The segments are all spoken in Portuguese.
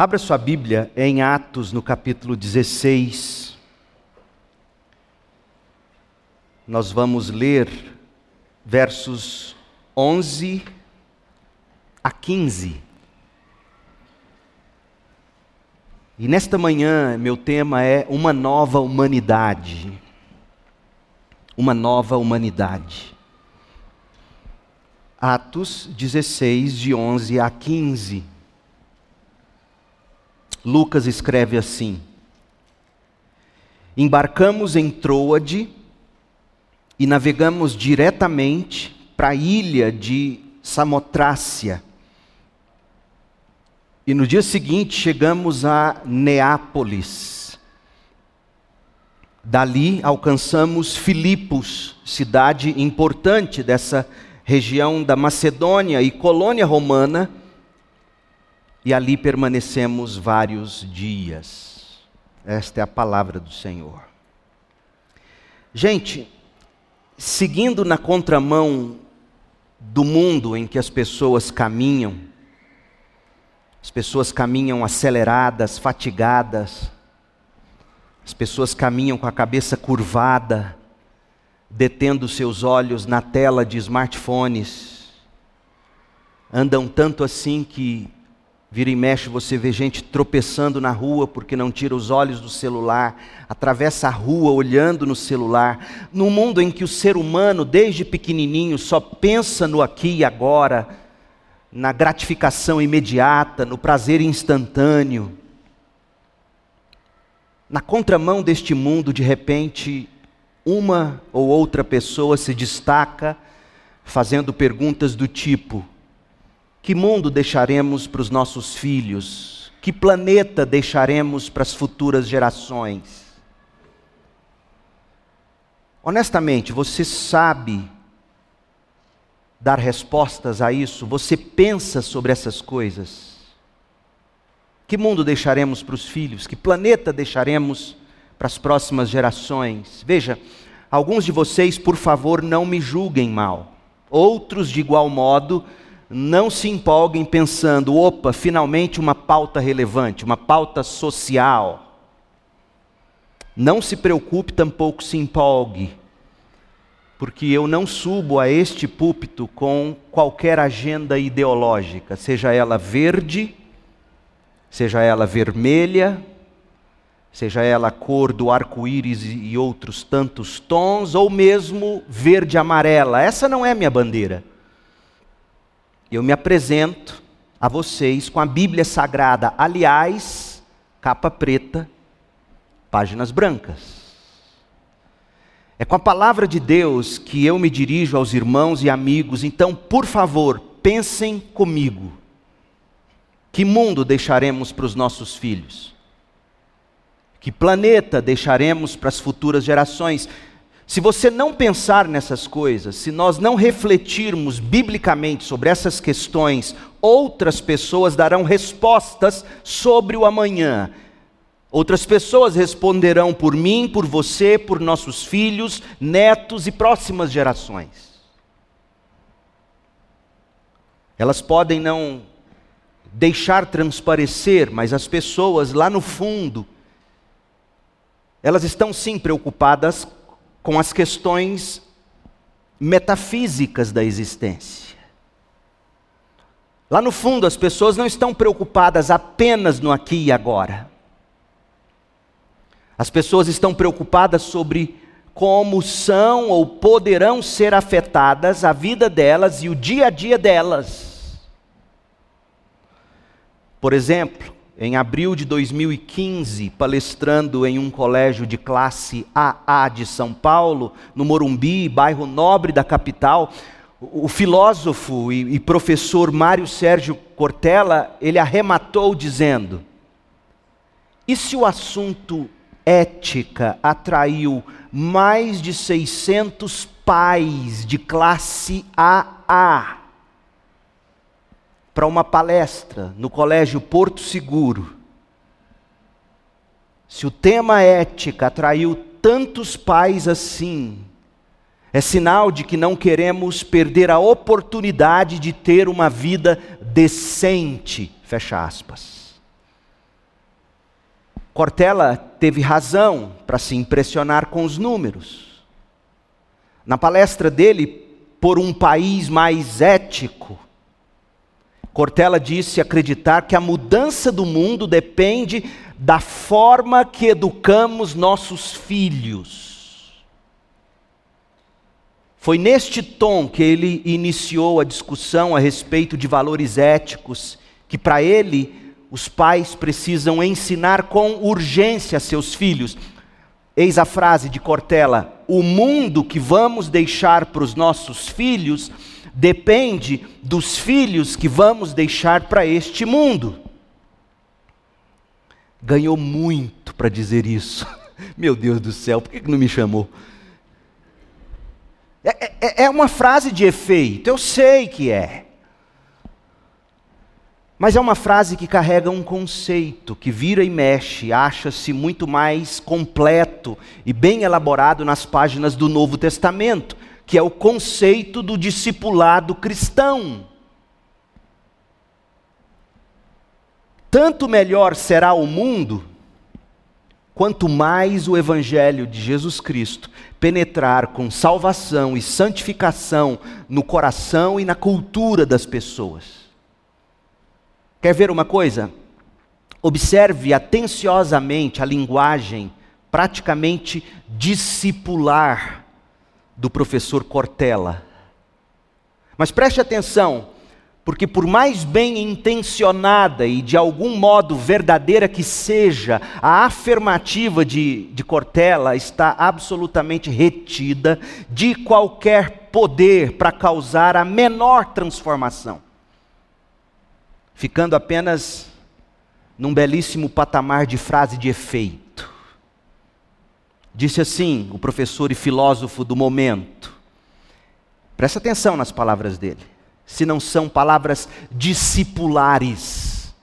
Abra sua Bíblia em Atos, no capítulo 16. Nós vamos ler versos 11 a 15. E nesta manhã, meu tema é uma nova humanidade. Uma nova humanidade. Atos 16, de 11 a 15. Lucas escreve assim: Embarcamos em Troade e navegamos diretamente para a ilha de Samotrácia. E no dia seguinte chegamos a Neápolis. Dali alcançamos Filipos, cidade importante dessa região da Macedônia e colônia romana e ali permanecemos vários dias. Esta é a palavra do Senhor. Gente, seguindo na contramão do mundo em que as pessoas caminham, as pessoas caminham aceleradas, fatigadas, as pessoas caminham com a cabeça curvada, detendo seus olhos na tela de smartphones, andam tanto assim que Vira e mexe, você vê gente tropeçando na rua porque não tira os olhos do celular, atravessa a rua olhando no celular. Num mundo em que o ser humano, desde pequenininho, só pensa no aqui e agora, na gratificação imediata, no prazer instantâneo. Na contramão deste mundo, de repente, uma ou outra pessoa se destaca fazendo perguntas do tipo: que mundo deixaremos para os nossos filhos? Que planeta deixaremos para as futuras gerações? Honestamente, você sabe dar respostas a isso? Você pensa sobre essas coisas? Que mundo deixaremos para os filhos? Que planeta deixaremos para as próximas gerações? Veja, alguns de vocês, por favor, não me julguem mal. Outros, de igual modo, não se empolguem pensando, opa, finalmente uma pauta relevante, uma pauta social. Não se preocupe, tampouco se empolgue, porque eu não subo a este púlpito com qualquer agenda ideológica, seja ela verde, seja ela vermelha, seja ela cor do arco-íris e outros tantos tons, ou mesmo verde-amarela. Essa não é minha bandeira eu me apresento a vocês com a Bíblia Sagrada, aliás, capa preta, páginas brancas. É com a palavra de Deus que eu me dirijo aos irmãos e amigos, então, por favor, pensem comigo. Que mundo deixaremos para os nossos filhos? Que planeta deixaremos para as futuras gerações? Se você não pensar nessas coisas, se nós não refletirmos biblicamente sobre essas questões, outras pessoas darão respostas sobre o amanhã. Outras pessoas responderão por mim, por você, por nossos filhos, netos e próximas gerações. Elas podem não deixar transparecer, mas as pessoas lá no fundo, elas estão sim preocupadas com as questões metafísicas da existência. Lá no fundo, as pessoas não estão preocupadas apenas no aqui e agora. As pessoas estão preocupadas sobre como são ou poderão ser afetadas a vida delas e o dia a dia delas. Por exemplo, em abril de 2015, palestrando em um colégio de classe AA de São Paulo, no Morumbi, bairro nobre da capital, o filósofo e professor Mário Sérgio Cortella, ele arrematou dizendo: E se o assunto ética atraiu mais de 600 pais de classe AA para uma palestra no Colégio Porto Seguro, se o tema ética atraiu tantos pais assim, é sinal de que não queremos perder a oportunidade de ter uma vida decente, fecha aspas. Cortella teve razão para se impressionar com os números. Na palestra dele, por um país mais ético, Cortella disse acreditar que a mudança do mundo depende da forma que educamos nossos filhos. Foi neste tom que ele iniciou a discussão a respeito de valores éticos, que para ele os pais precisam ensinar com urgência a seus filhos. Eis a frase de Cortella: o mundo que vamos deixar para os nossos filhos depende dos filhos que vamos deixar para este mundo. Ganhou muito para dizer isso. Meu Deus do céu, por que não me chamou? É, é, é uma frase de efeito, eu sei que é. Mas é uma frase que carrega um conceito que vira e mexe, acha-se muito mais completo e bem elaborado nas páginas do Novo Testamento, que é o conceito do discipulado cristão. Tanto melhor será o mundo, quanto mais o Evangelho de Jesus Cristo penetrar com salvação e santificação no coração e na cultura das pessoas. Quer ver uma coisa? Observe atenciosamente a linguagem praticamente discipular do professor Cortella. Mas preste atenção, porque por mais bem intencionada e de algum modo verdadeira que seja, a afirmativa de, de Cortella está absolutamente retida de qualquer poder para causar a menor transformação ficando apenas num belíssimo patamar de frase de efeito. Disse assim o professor e filósofo do momento. Presta atenção nas palavras dele. Se não são palavras discipulares,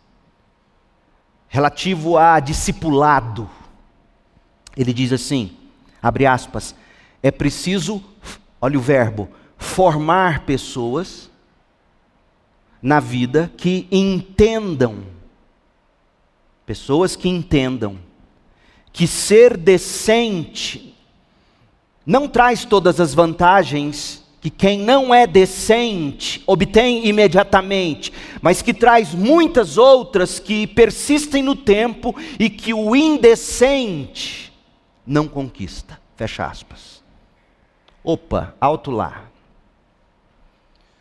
relativo a discipulado. Ele diz assim, abre aspas, é preciso, olha o verbo, formar pessoas na vida que entendam, pessoas que entendam, que ser decente não traz todas as vantagens que quem não é decente obtém imediatamente, mas que traz muitas outras que persistem no tempo e que o indecente não conquista. Fecha aspas. Opa, alto lá.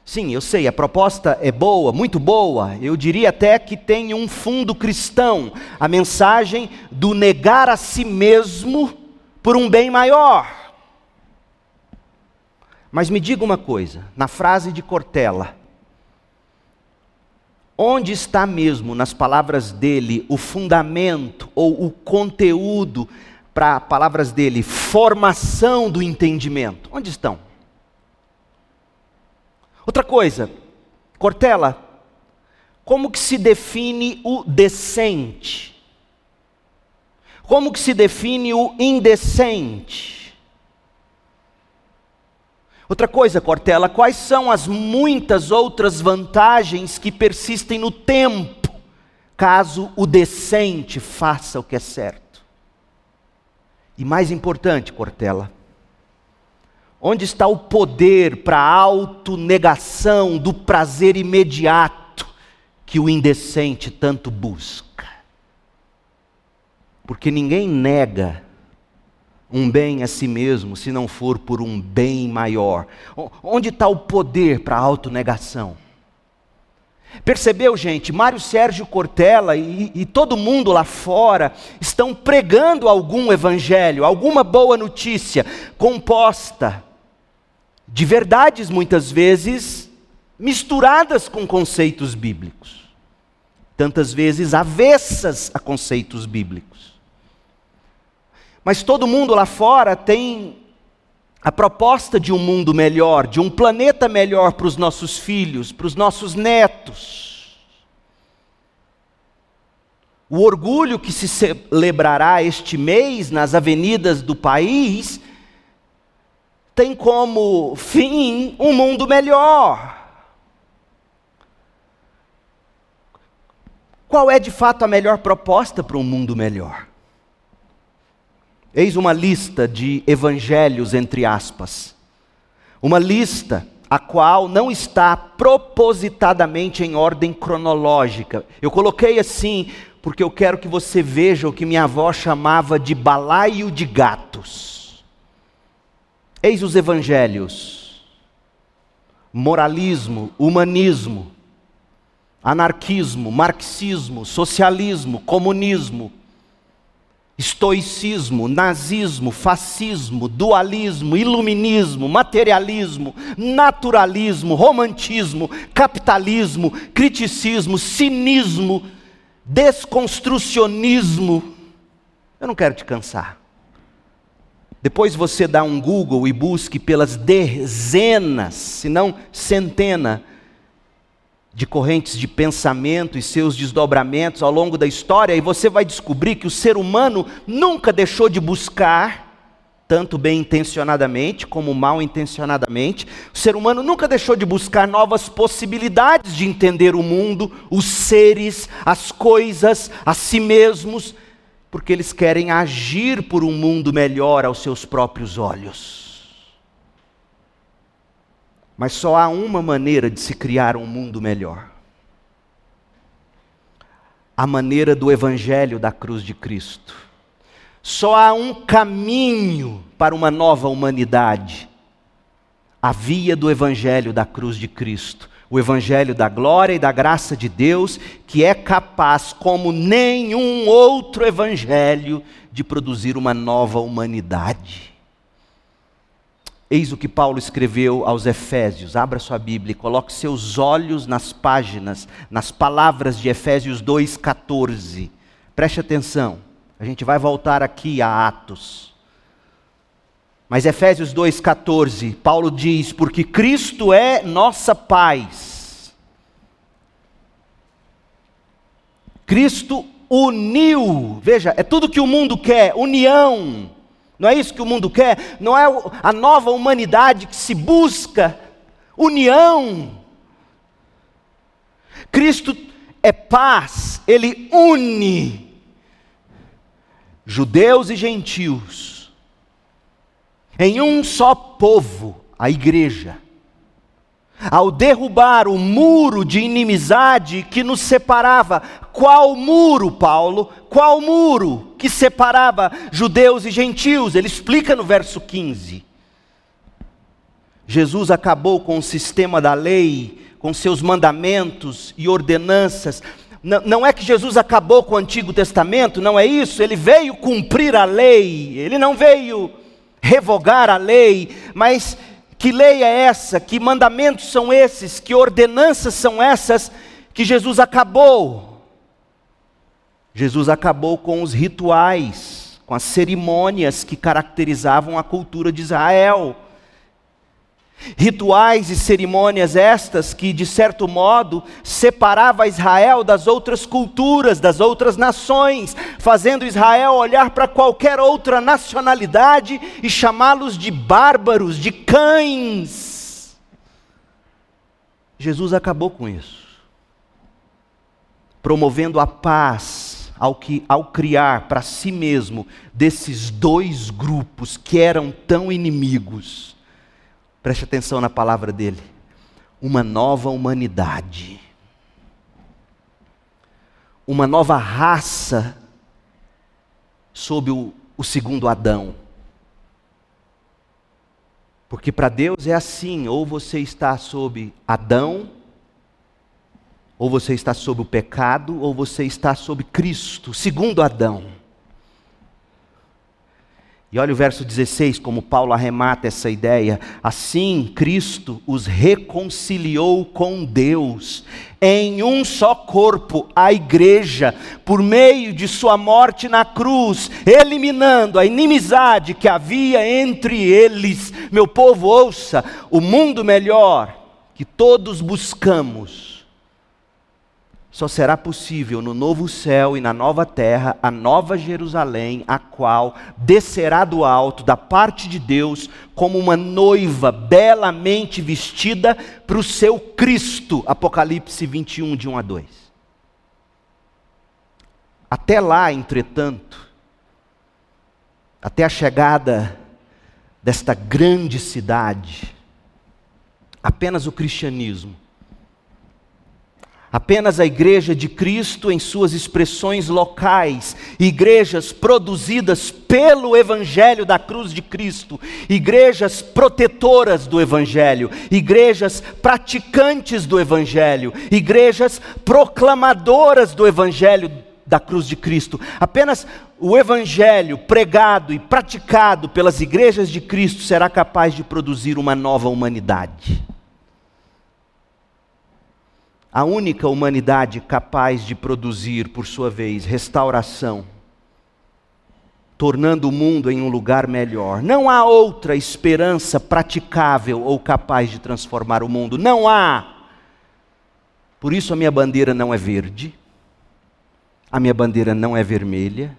Sim, eu sei, a proposta é boa, muito boa. Eu diria até que tem um fundo cristão a mensagem do negar a si mesmo por um bem maior. Mas me diga uma coisa, na frase de Cortella, onde está mesmo nas palavras dele o fundamento ou o conteúdo para palavras dele, formação do entendimento? Onde estão? Outra coisa, Cortella, como que se define o decente? Como que se define o indecente? Outra coisa, Cortella, quais são as muitas outras vantagens que persistem no tempo, caso o decente faça o que é certo? E mais importante, Cortella, Onde está o poder para a autonegação do prazer imediato que o indecente tanto busca? Porque ninguém nega um bem a si mesmo se não for por um bem maior. Onde está o poder para a autonegação? Percebeu, gente? Mário Sérgio Cortella e, e, todo mundo lá fora estão pregando algum evangelho, alguma boa notícia, composta de verdades muitas vezes misturadas com conceitos bíblicos, tantas vezes avessas a conceitos bíblicos. Mas todo mundo lá fora tem a proposta de um mundo melhor, de um planeta melhor para os nossos filhos, para os nossos netos. O orgulho que se celebrará este mês nas avenidas do país tem como fim um mundo melhor. Qual é de fato a melhor proposta para um mundo melhor? Eis uma lista de evangelhos, entre aspas. Uma lista a qual não está propositadamente em ordem cronológica. Eu coloquei assim porque eu quero que você veja o que minha avó chamava de balaio de gatos. Eis os evangelhos: moralismo, humanismo, anarquismo, marxismo, socialismo, comunismo estoicismo, nazismo, fascismo, dualismo, iluminismo, materialismo, naturalismo, romantismo, capitalismo, criticismo, cinismo, desconstrucionismo. Eu não quero te cansar. Depois você dá um Google e busque pelas dezenas, se não centena, de correntes de pensamento e seus desdobramentos ao longo da história, e você vai descobrir que o ser humano nunca deixou de buscar, tanto bem intencionadamente como mal intencionadamente, o ser humano nunca deixou de buscar novas possibilidades de entender o mundo, os seres, as coisas, a si mesmos, porque eles querem agir por um mundo melhor aos seus próprios olhos. Mas só há uma maneira de se criar um mundo melhor. A maneira do Evangelho da cruz de Cristo. Só há um caminho para uma nova humanidade. A via do Evangelho da cruz de Cristo. O Evangelho da glória e da graça de Deus, que é capaz, como nenhum outro Evangelho, de produzir uma nova humanidade. Eis o que Paulo escreveu aos Efésios. Abra sua Bíblia e coloque seus olhos nas páginas, nas palavras de Efésios 2,14. Preste atenção, a gente vai voltar aqui a Atos. Mas Efésios 2,14, Paulo diz: Porque Cristo é nossa paz. Cristo uniu, veja, é tudo que o mundo quer: união não é isso que o mundo quer? Não é a nova humanidade que se busca união. Cristo é paz, ele une judeus e gentios em um só povo, a igreja. Ao derrubar o muro de inimizade que nos separava, qual muro, Paulo? Qual muro que separava judeus e gentios? Ele explica no verso 15. Jesus acabou com o sistema da lei, com seus mandamentos e ordenanças. Não, é que Jesus acabou com o Antigo Testamento, não é isso. Ele veio cumprir a lei, ele não veio revogar a lei, mas que lei é essa? Que mandamentos são esses? Que ordenanças são essas que Jesus acabou? Jesus acabou com os rituais, com as cerimônias que caracterizavam a cultura de Israel. Rituais e cerimônias estas que, de certo modo, separava Israel das outras culturas, das outras nações, fazendo Israel olhar para qualquer outra nacionalidade e chamá-los de bárbaros, de cães. Jesus acabou com isso, promovendo a paz ao, que, ao criar para si mesmo desses dois grupos que eram tão inimigos Preste atenção na palavra dele. Uma nova humanidade. Uma nova raça sob o, o segundo Adão. Porque para Deus é assim: ou você está sob Adão, ou você está sob o pecado, ou você está sob Cristo, segundo Adão. E olha o verso 16, como Paulo arremata essa ideia. Assim, Cristo os reconciliou com Deus em um só corpo, a igreja, por meio de sua morte na cruz, eliminando a inimizade que havia entre eles. Meu povo, ouça: o mundo melhor que todos buscamos só será possível no novo céu e na nova terra, a nova Jerusalém, a qual descerá do alto, da parte de Deus, como uma noiva belamente vestida para o seu Cristo. Apocalipse 21, de 1 a 2. Até lá, entretanto, até a chegada desta grande cidade, apenas o cristianismo Apenas a igreja de Cristo em suas expressões locais, igrejas produzidas pelo Evangelho da cruz de Cristo, igrejas protetoras do Evangelho, igrejas praticantes do Evangelho, igrejas proclamadoras do Evangelho da cruz de Cristo. Apenas o Evangelho pregado e praticado pelas igrejas de Cristo será capaz de produzir uma nova humanidade a única humanidade capaz de produzir, por sua vez, restauração, tornando o mundo em um lugar melhor. Não há outra esperança praticável ou capaz de transformar o mundo. Não há. Por isso a minha bandeira não é verde, a minha bandeira não é vermelha,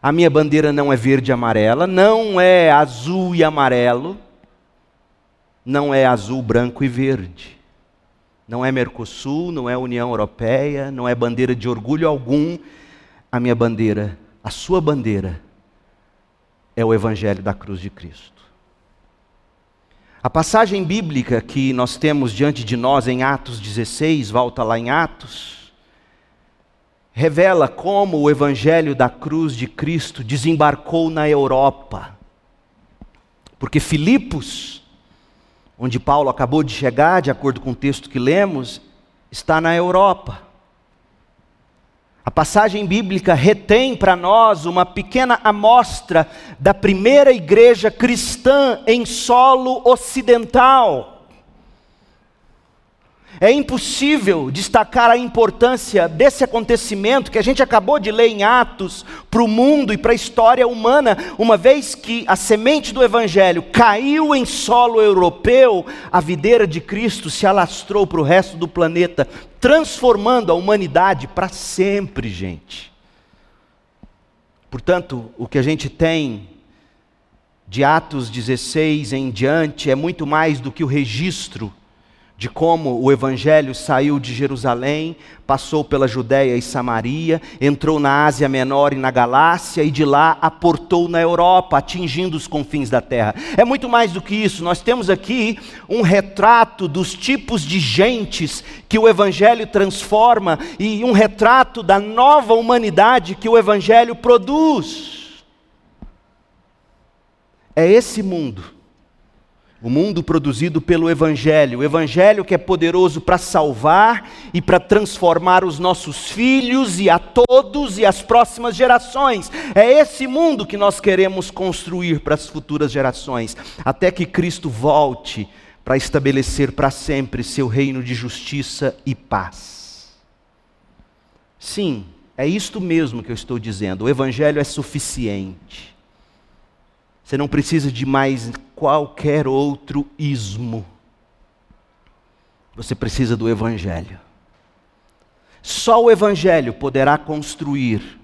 a minha bandeira não é verde e amarela, não é azul e amarelo, não é azul, branco e verde. Não é Mercosul, não é União Europeia, não é bandeira de orgulho algum. A minha bandeira, a sua bandeira, é o Evangelho da cruz de Cristo. A passagem bíblica que nós temos diante de nós em Atos 16, volta lá em Atos, revela como o Evangelho da cruz de Cristo desembarcou na Europa. Porque Filipos, onde Paulo acabou de chegar, de acordo com o texto que lemos, está na Europa. A passagem bíblica retém para nós uma pequena amostra da primeira igreja cristã em solo ocidental. É impossível destacar a importância desse acontecimento que a gente acabou de ler em Atos para o mundo e para a história humana, uma vez que a semente do Evangelho caiu em solo europeu, a videira de Cristo se alastrou para o resto do planeta, transformando a humanidade para sempre, gente. Portanto, o que a gente tem de Atos 16 em diante é muito mais do que o registro de como o evangelho saiu de Jerusalém, passou pela Judéia e Samaria, entrou na Ásia Menor e na Galácia e de lá aportou na Europa, atingindo os confins da terra. É muito mais do que isso. Nós temos aqui um retrato dos tipos de gentes que o evangelho transforma e um retrato da nova humanidade que o evangelho produz. É esse mundo o mundo produzido pelo Evangelho, o Evangelho que é poderoso para salvar e para transformar os nossos filhos e a todos e as próximas gerações. É esse mundo que nós queremos construir para as futuras gerações, até que Cristo volte para estabelecer para sempre seu reino de justiça e paz. Sim, é isto mesmo que eu estou dizendo. O Evangelho é suficiente. Você não precisa de mais qualquer outro ismo. Você precisa do Evangelho. Só o Evangelho poderá construir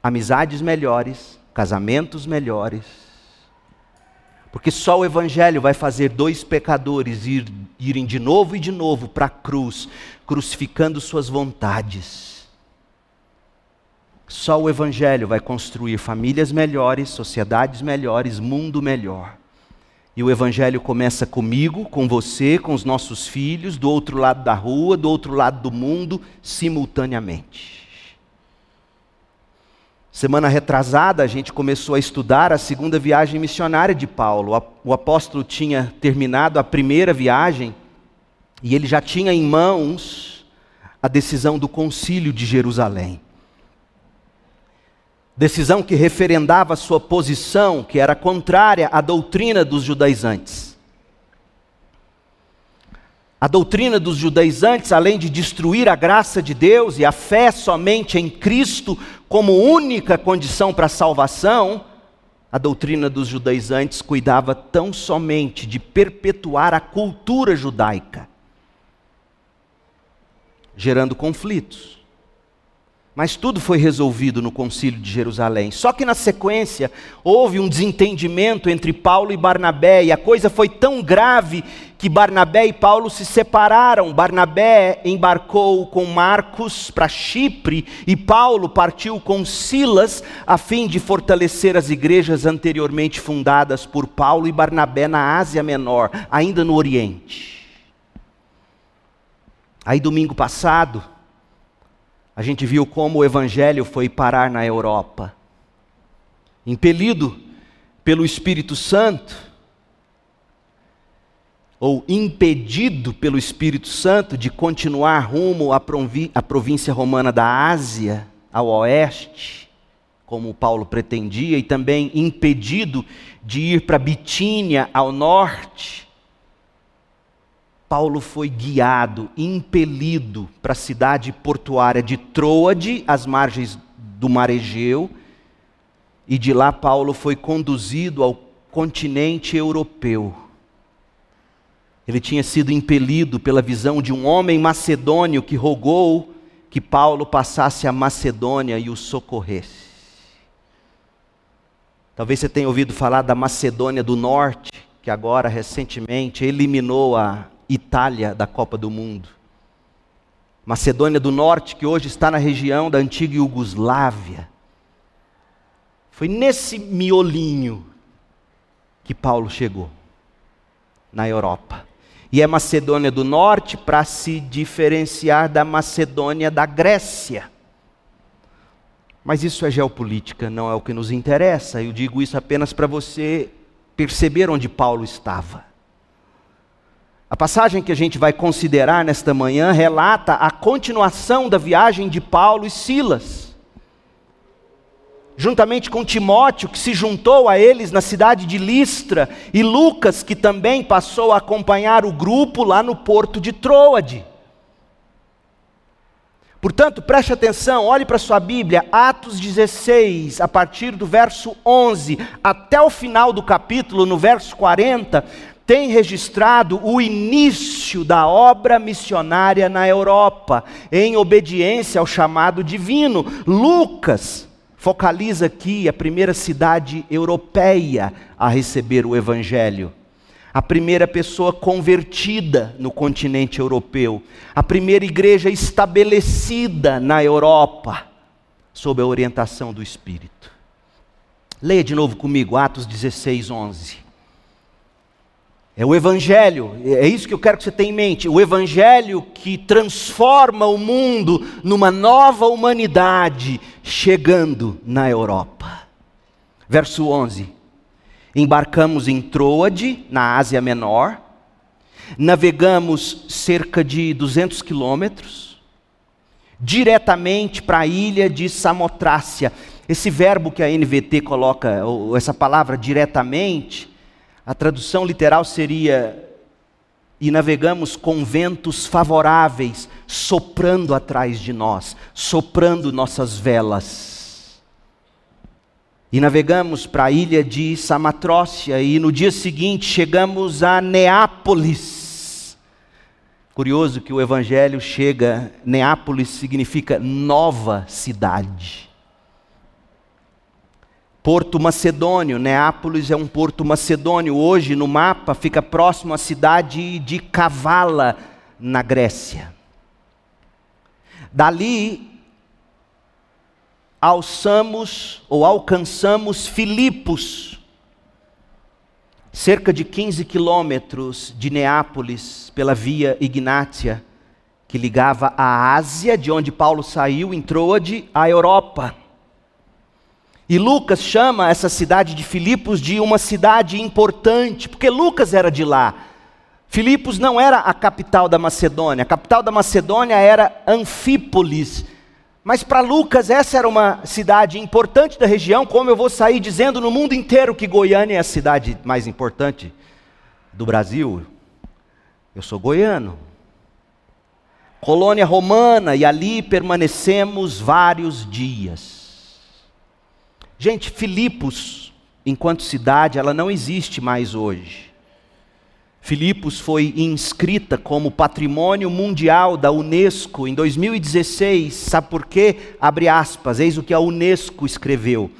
amizades melhores, casamentos melhores. Porque só o Evangelho vai fazer dois pecadores ir, irem de novo e de novo para a cruz, crucificando suas vontades só o Evangelho vai construir famílias melhores, sociedades melhores, mundo melhor. E o Evangelho começa comigo, com você, com os nossos filhos, do outro lado da rua, do outro lado do mundo, simultaneamente. Semana retrasada, a gente começou a estudar a segunda viagem missionária de Paulo. O apóstolo tinha terminado a primeira viagem e ele já tinha em mãos a decisão do concílio de Jerusalém. Decisão que referendava sua posição, que era contrária à doutrina dos judaizantes. A doutrina dos judaizantes, além de destruir a graça de Deus e a fé somente em Cristo como única condição para a salvação, a doutrina dos judaizantes cuidava tão somente de perpetuar a cultura judaica, gerando conflitos Mas tudo foi resolvido no Concílio de Jerusalém. Só que na sequência houve um desentendimento entre Paulo e Barnabé, e a coisa foi tão grave que Barnabé e Paulo se separaram. Barnabé embarcou com Marcos para Chipre e Paulo partiu com Silas a fim de fortalecer as igrejas anteriormente fundadas por Paulo e Barnabé na Ásia Menor, ainda no Oriente. Aí domingo passado, a gente viu como o Evangelho foi parar na Europa. Impelido pelo Espírito Santo, ou impedido pelo Espírito Santo de continuar rumo à, província romana da Ásia, ao oeste, como Paulo pretendia, e também impedido de ir para Bitínia, ao norte, Paulo foi guiado, impelido para a cidade portuária de Troade, às margens do mar Egeu, e de lá Paulo foi conduzido ao continente europeu. Ele tinha sido impelido pela visão de um homem macedônio que rogou que Paulo passasse a Macedônia e o socorresse. Talvez você tenha ouvido falar da Macedônia do Norte, que agora recentemente eliminou a Itália da Copa do Mundo. Macedônia do Norte, que hoje está na região da antiga Iugoslávia. Foi nesse miolinho que Paulo chegou, na Europa. E é Macedônia do Norte para se diferenciar da Macedônia da Grécia. Mas isso é geopolítica, não é o que nos interessa. Eu digo isso apenas para você perceber onde Paulo estava. A passagem que a gente vai considerar nesta manhã relata a continuação da viagem de Paulo e Silas. Juntamente com Timóteo, que se juntou a eles na cidade de Listra, e Lucas, que também passou a acompanhar o grupo lá no porto de Troade. Portanto, preste atenção, olhe para sua Bíblia, Atos 16, a partir do verso 11 até o final do capítulo, no verso 40, tem registrado o início da obra missionária na Europa, em obediência ao chamado divino. Lucas focaliza aqui a primeira cidade europeia a receber o Evangelho. A primeira pessoa convertida no continente europeu, a primeira igreja estabelecida na Europa, sob a orientação do Espírito. Leia de novo comigo, Atos 16, 11. É o Evangelho, é isso que eu quero que você tenha em mente. O Evangelho que transforma o mundo numa nova humanidade chegando na Europa. Verso 11: Embarcamos em Troade, na Ásia Menor, navegamos cerca de 200 quilômetros, diretamente para a ilha de Samotrácia. Esse verbo que a NVT coloca, ou essa palavra diretamente, a tradução literal seria: e navegamos com ventos favoráveis, soprando atrás de nós, soprando nossas velas. E navegamos para a ilha de Samatrócia, e no dia seguinte chegamos a Neápolis. Curioso que o evangelho chega, Neápolis significa nova cidade. Porto Macedônio, Neápolis é um porto macedônio. Hoje, no mapa, fica próximo à cidade de Cavala, na Grécia. Dali, alçamos ou alcançamos Filipos, cerca de 15 quilômetros de Neápolis, pela via Ignátia, que ligava a Ásia, de onde Paulo saiu, em Troade, à Europa. E Lucas chama essa cidade de Filipos de uma cidade importante, porque Lucas era de lá. Filipos não era a capital da Macedônia, a capital da Macedônia era Anfípolis. Mas para Lucas essa era uma cidade importante da região, como eu vou sair dizendo no mundo inteiro que Goiânia é a cidade mais importante do Brasil. Eu sou goiano. Colônia romana, e ali permanecemos vários dias. Gente, Filipos, enquanto cidade, ela não existe mais hoje. Filipos foi inscrita como patrimônio mundial da Unesco em 2016. Sabe por quê? Abre aspas, eis o que a Unesco escreveu.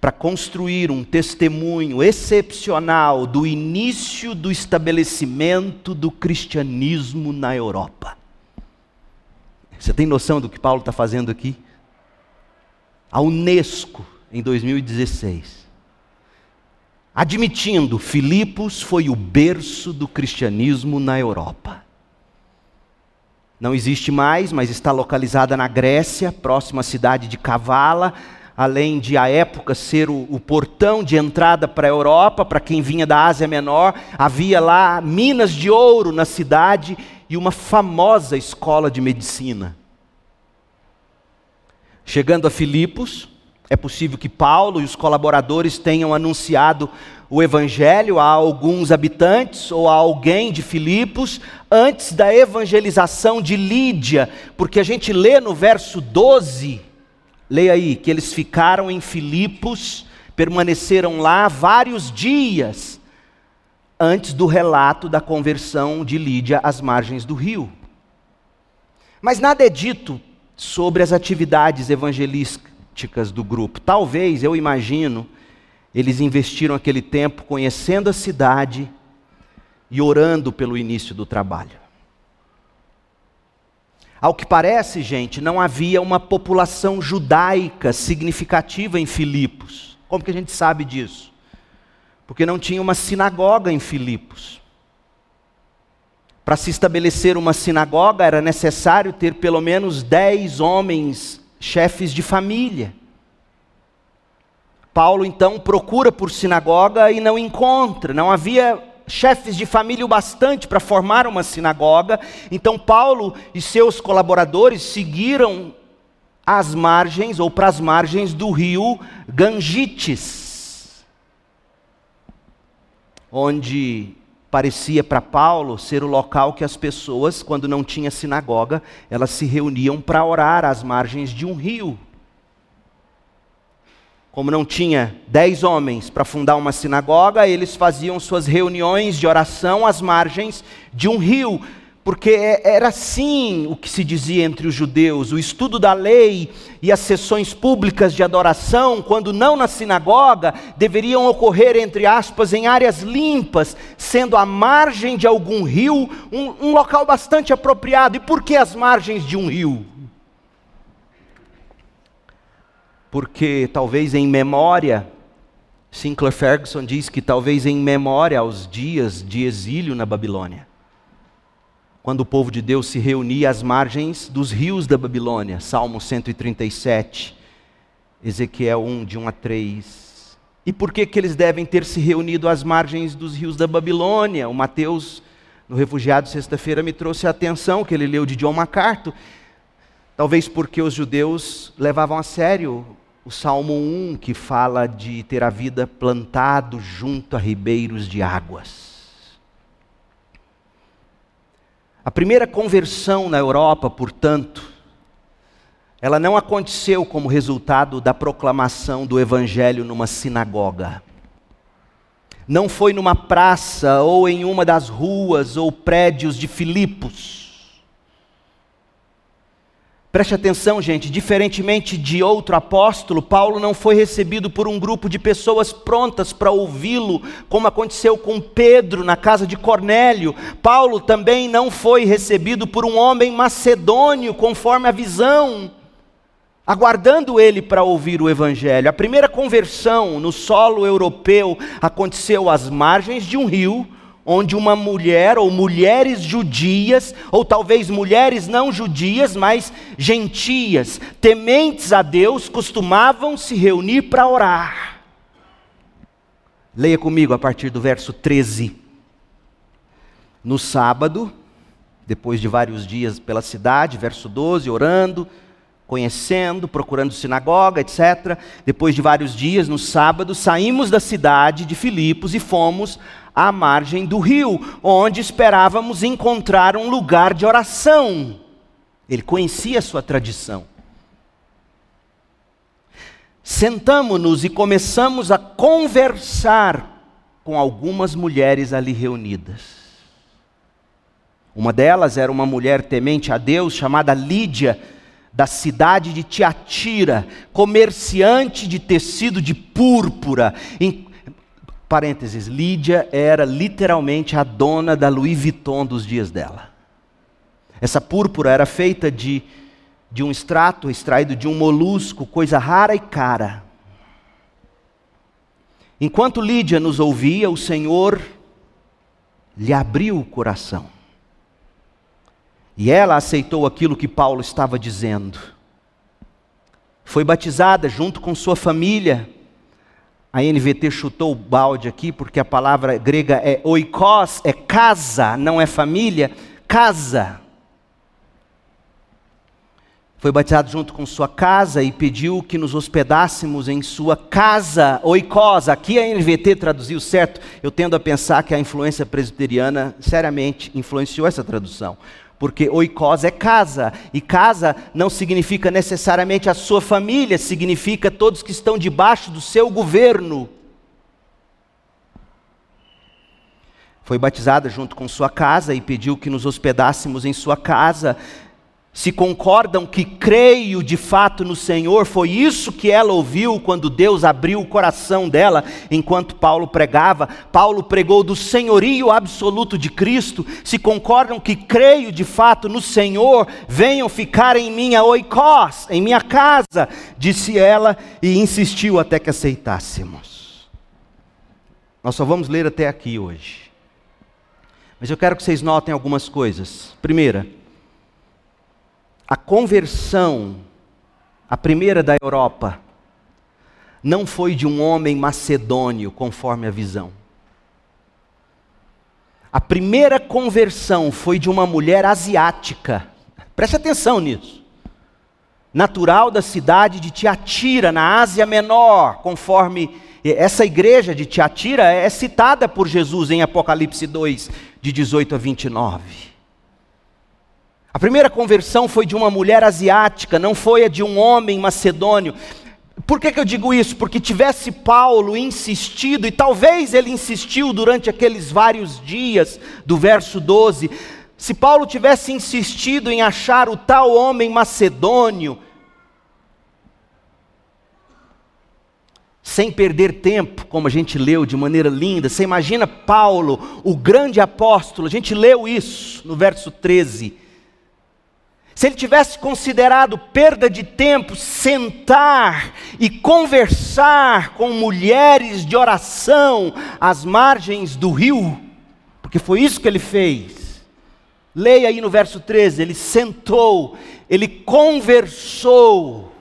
Para construir um testemunho excepcional do início do estabelecimento do cristianismo na Europa. Você tem noção do que Paulo está fazendo aqui? A Unesco, em 2016 admitindo, Filipos foi o berço do cristianismo na Europa. Não existe mais, mas está localizada na Grécia, próxima à cidade de Cavala, além de à época ser o, o portão de entrada para a Europa, para quem vinha da Ásia Menor, havia lá minas de ouro na cidade e uma famosa escola de medicina. Chegando a Filipos, é possível que Paulo e os colaboradores tenham anunciado o evangelho a alguns habitantes ou a alguém de Filipos antes da evangelização de Lídia, porque a gente lê no verso 12, leia aí, que eles ficaram em Filipos, permaneceram lá vários dias antes do relato da conversão de Lídia às margens do rio. Mas nada é dito sobre as atividades evangelísticas do grupo. Talvez, eu imagino, eles investiram aquele tempo conhecendo a cidade e orando pelo início do trabalho. Ao que parece, gente, não havia uma população judaica significativa em Filipos. Como que a gente sabe disso? Porque não tinha uma sinagoga em Filipos. Para se estabelecer uma sinagoga era necessário ter pelo menos dez homens chefes de família. Paulo então procura por sinagoga e não encontra, não havia chefes de família o bastante para formar uma sinagoga, então Paulo e seus colaboradores seguiram às margens ou para as margens do rio Gangites, onde parecia para Paulo ser o local que as pessoas, quando não tinha sinagoga, elas se reuniam para orar às margens de um rio. Como não tinha dez homens para fundar uma sinagoga, eles faziam suas reuniões de oração às margens de um rio, porque é, era assim o que se dizia entre os judeus: o estudo da lei e as sessões públicas de adoração, quando não na sinagoga, deveriam ocorrer, entre aspas, em áreas limpas, sendo a margem de algum rio um, um local bastante apropriado. E por que as margens de um rio? Porque talvez em memória, Sinclair Ferguson diz que talvez em memória aos dias de exílio na Babilônia quando o povo de Deus se reunia às margens dos rios da Babilônia. Salmo 137, Ezequiel 1, de 1 a 3. E por que, que eles devem ter se reunido às margens dos rios da Babilônia? O Mateus, no Refugiado, sexta-feira, me trouxe a atenção que ele leu de John MacArthur. Talvez porque os judeus levavam a sério o Salmo 1, que fala de ter a vida plantado junto a ribeiros de águas. A primeira conversão na Europa, portanto, ela não aconteceu como resultado da proclamação do Evangelho numa sinagoga. Não foi numa praça ou em uma das ruas ou prédios de Filipos Preste atenção, gente, diferentemente de outro apóstolo, Paulo não foi recebido por um grupo de pessoas prontas para ouvi-lo, como aconteceu com Pedro na casa de Cornélio. Paulo também não foi recebido por um homem macedônio, conforme a visão, aguardando ele para ouvir o evangelho. A primeira conversão no solo europeu aconteceu às margens de um rio onde uma mulher ou mulheres judias, ou talvez mulheres não judias, mas gentias, tementes a Deus, costumavam se reunir para orar. Leia comigo a partir do verso 13. No sábado, depois de vários dias pela cidade, verso 12, orando, conhecendo, procurando sinagoga, etc. Depois de vários dias, no sábado, saímos da cidade de Filipos e fomos à margem do rio, onde esperávamos encontrar um lugar de oração. Ele conhecia a sua tradição. Sentamos-nos e começamos a conversar com algumas mulheres ali reunidas. Uma delas era uma mulher temente a Deus chamada Lídia, da cidade de Tiatira, comerciante de tecido de púrpura. Em, parênteses, Lídia era literalmente a dona da Louis Vuitton dos dias dela. Essa púrpura era feita de, de um extrato extraído de um molusco, coisa rara e cara. Enquanto Lídia nos ouvia, o Senhor lhe abriu o coração. E ela aceitou aquilo que Paulo estava dizendo. Foi batizada junto com sua família. A NVT chutou o balde aqui, porque a palavra grega é oikos, é casa, não é família, casa foi batizado junto com sua casa e pediu que nos hospedássemos em sua casa, oikos. Aqui a NVT traduziu certo. Eu tendo a pensar que a influência presbiteriana seriamente influenciou essa tradução. Porque oikos é casa, e casa não significa necessariamente a sua família, significa todos que estão debaixo do seu governo. Foi batizada junto com sua casa e pediu que nos hospedássemos em sua casa se concordam que creio de fato no Senhor, foi isso que ela ouviu quando Deus abriu o coração dela enquanto Paulo pregava. Paulo pregou do senhorio absoluto de Cristo. Se concordam que creio de fato no Senhor, venham ficar em minha oikos, em minha casa, disse ela e insistiu até que aceitássemos. Nós só vamos ler até aqui hoje. Mas eu quero que vocês notem algumas coisas. Primeira, a conversão, a primeira da Europa, não foi de um homem macedônio, conforme a visão. A primeira conversão foi de uma mulher asiática. Preste atenção nisso. Natural da cidade de Tiatira, na Ásia Menor, conforme essa igreja de Tiatira é citada por Jesus em Apocalipse 2, de 18 a 29. A primeira conversão foi de uma mulher asiática, não foi a de um homem macedônio. Por que, que eu digo isso? Porque tivesse Paulo insistido, e talvez ele insistiu durante aqueles vários dias do verso 12, se Paulo tivesse insistido em achar o tal homem macedônio, sem perder tempo, como a gente leu de maneira linda, você imagina Paulo, o grande apóstolo, a gente leu isso no verso 13 se ele tivesse considerado perda de tempo sentar e conversar com mulheres de oração às margens do rio, porque foi isso que ele fez. Leia aí no verso 13: ele sentou, ele conversou.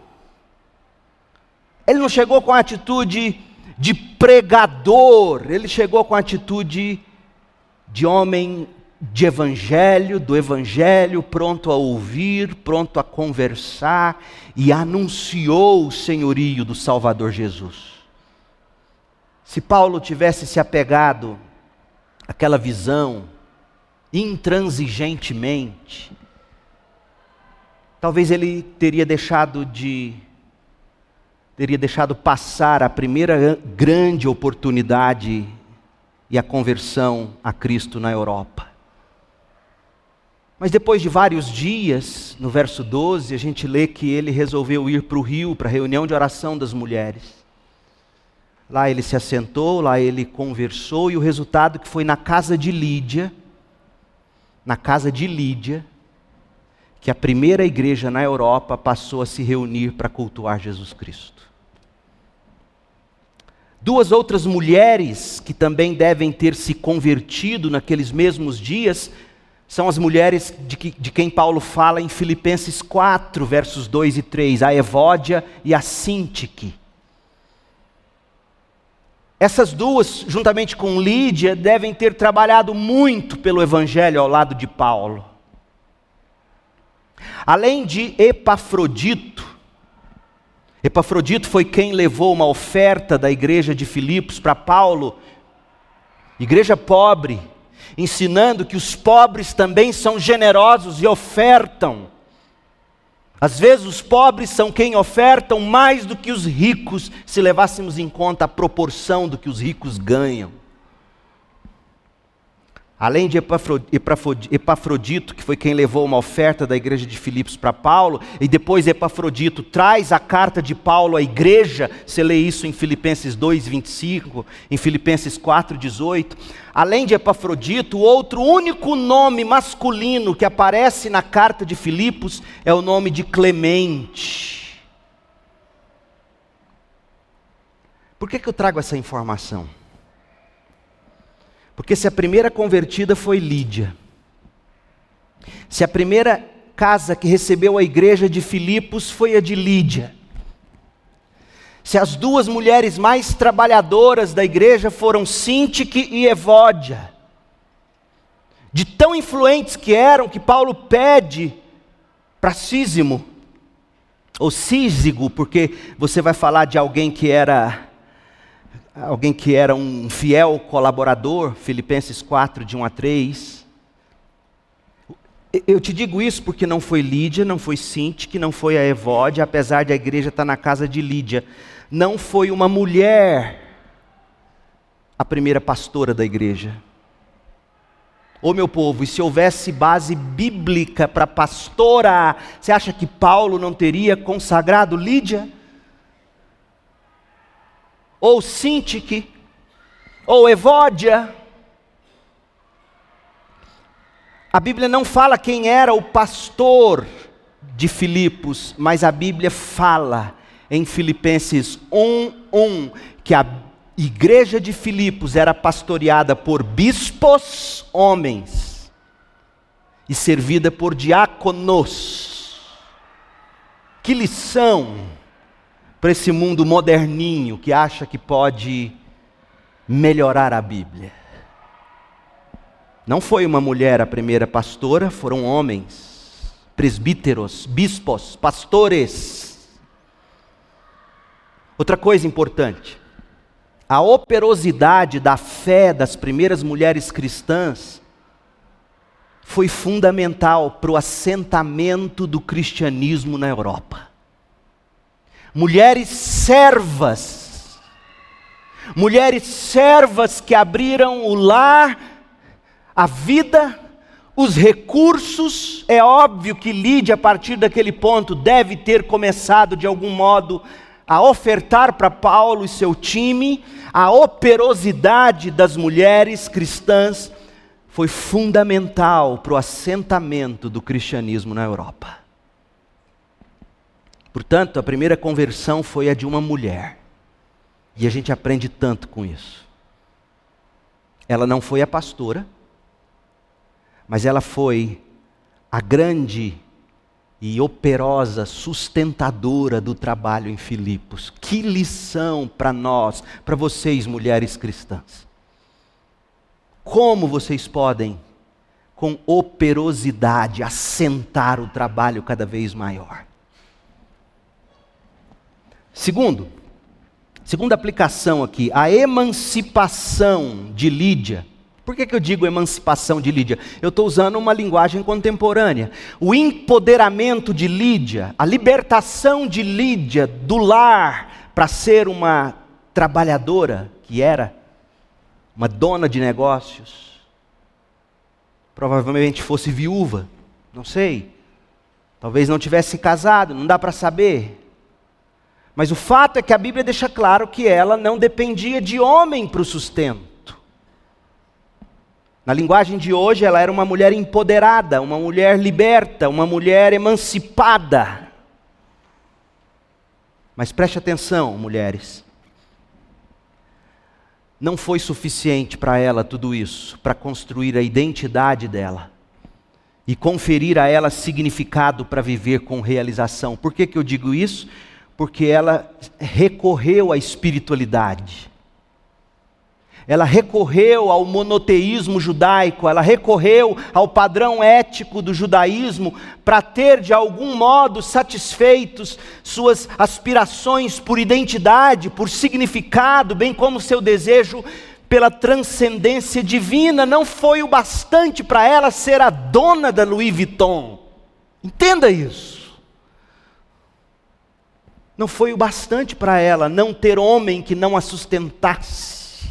Ele não chegou com a atitude de pregador, ele chegou com a atitude de homem de evangelho, do evangelho, pronto a ouvir, pronto a conversar, e anunciou o senhorio do Salvador Jesus. Se Paulo tivesse se apegado àquela visão intransigentemente, talvez ele teria deixado de teria deixado passar a primeira grande oportunidade e a conversão a Cristo na Europa. Mas depois de vários dias, no verso 12, a gente lê que ele resolveu ir para o rio, para a reunião de oração das mulheres. Lá ele se assentou, lá ele conversou, e o resultado que foi na casa de Lídia, na casa de Lídia, que a primeira igreja na Europa passou a se reunir para cultuar Jesus Cristo. Duas outras mulheres que também devem ter se convertido naqueles mesmos dias são as mulheres de, que, de, quem Paulo fala em Filipenses 4, versos 2 e 3, a Evódia e a Sintique. Essas duas, juntamente com Lídia, devem ter trabalhado muito pelo Evangelho ao lado de Paulo. Além de Epafrodito, Epafrodito foi quem levou uma oferta da igreja de Filipos para Paulo, igreja pobre, ensinando que os pobres também são generosos e ofertam. Às vezes os pobres são quem ofertam mais do que os ricos, se levássemos em conta a proporção do que os ricos ganham. Além de Epafrodito, que foi quem levou uma oferta da igreja de Filipos para Paulo, e depois Epafrodito traz a carta de Paulo à igreja, você lê isso em Filipenses 2, 25, em Filipenses 4, 18. Além de Epafrodito, o outro único nome masculino que aparece na carta de Filipos é o nome de Clemente. Por que, que eu trago essa informação? Porque se a primeira convertida foi Lídia, se a primeira casa que recebeu a igreja de Filipos foi a de Lídia, se as duas mulheres mais trabalhadoras da igreja foram Sintique e Evódia, de tão influentes que eram que Paulo pede para Sísimo, ou Sísigo, porque você vai falar de alguém que era alguém que era um fiel colaborador, Filipenses 4, de 1 a 3. Eu te digo isso porque não foi Lídia, não foi Sinti, que não foi a Evode, apesar de a igreja estar na casa de Lídia. Não foi uma mulher a primeira pastora da igreja. Ô meu povo, e se houvesse base bíblica para pastora, você acha que Paulo não teria consagrado Lídia? Ou Sintique, ou Evódia. A Bíblia não fala quem era o pastor de Filipos, mas a Bíblia fala em Filipenses 1:1 que a igreja de Filipos era pastoreada por bispos homens e servida por diáconos. Que lição! Para esse mundo moderninho que acha que pode melhorar a Bíblia. Não foi uma mulher a primeira pastora, foram homens, presbíteros, bispos, pastores. Outra coisa importante, a operosidade da fé das primeiras mulheres cristãs foi fundamental para o assentamento do cristianismo na Europa mulheres servas, mulheres servas que abriram o lar, a vida, os recursos. É óbvio que Lídia, a partir daquele ponto, deve ter começado de algum modo a ofertar para Paulo e seu time. A operosidade das mulheres cristãs foi fundamental para o assentamento do cristianismo na Europa. Portanto, a primeira conversão foi a de uma mulher. E a gente aprende tanto com isso. Ela não foi a pastora, mas ela foi a grande e operosa sustentadora do trabalho em Filipos. Que lição para nós, para vocês, mulheres cristãs. Como vocês podem, com operosidade, assentar o trabalho cada vez maior. Segundo, segunda aplicação aqui, a emancipação de Lídia. Por que, que eu digo emancipação de Lídia? Eu estou usando uma linguagem contemporânea. O empoderamento de Lídia, a libertação de Lídia do lar para ser uma trabalhadora, que era uma dona de negócios, provavelmente fosse viúva, não sei, talvez não tivesse casado, não dá para saber. Mas o fato é que a Bíblia deixa claro que ela não dependia de homem para o sustento. Na linguagem de hoje, ela era uma mulher empoderada, uma mulher liberta, uma mulher emancipada. Mas preste atenção, mulheres. Não foi suficiente para ela tudo isso, para construir a identidade dela e conferir a ela significado para viver com realização. Por que, que eu digo isso? Porque ela recorreu à espiritualidade. Ela recorreu ao monoteísmo judaico, ela recorreu ao padrão ético do judaísmo para ter de algum modo satisfeitos suas aspirações por identidade, por significado, bem como seu desejo pela transcendência divina. Não foi o bastante para ela ser a dona da Louis Vuitton. Entenda isso. Não foi o bastante para ela não ter homem que não a sustentasse.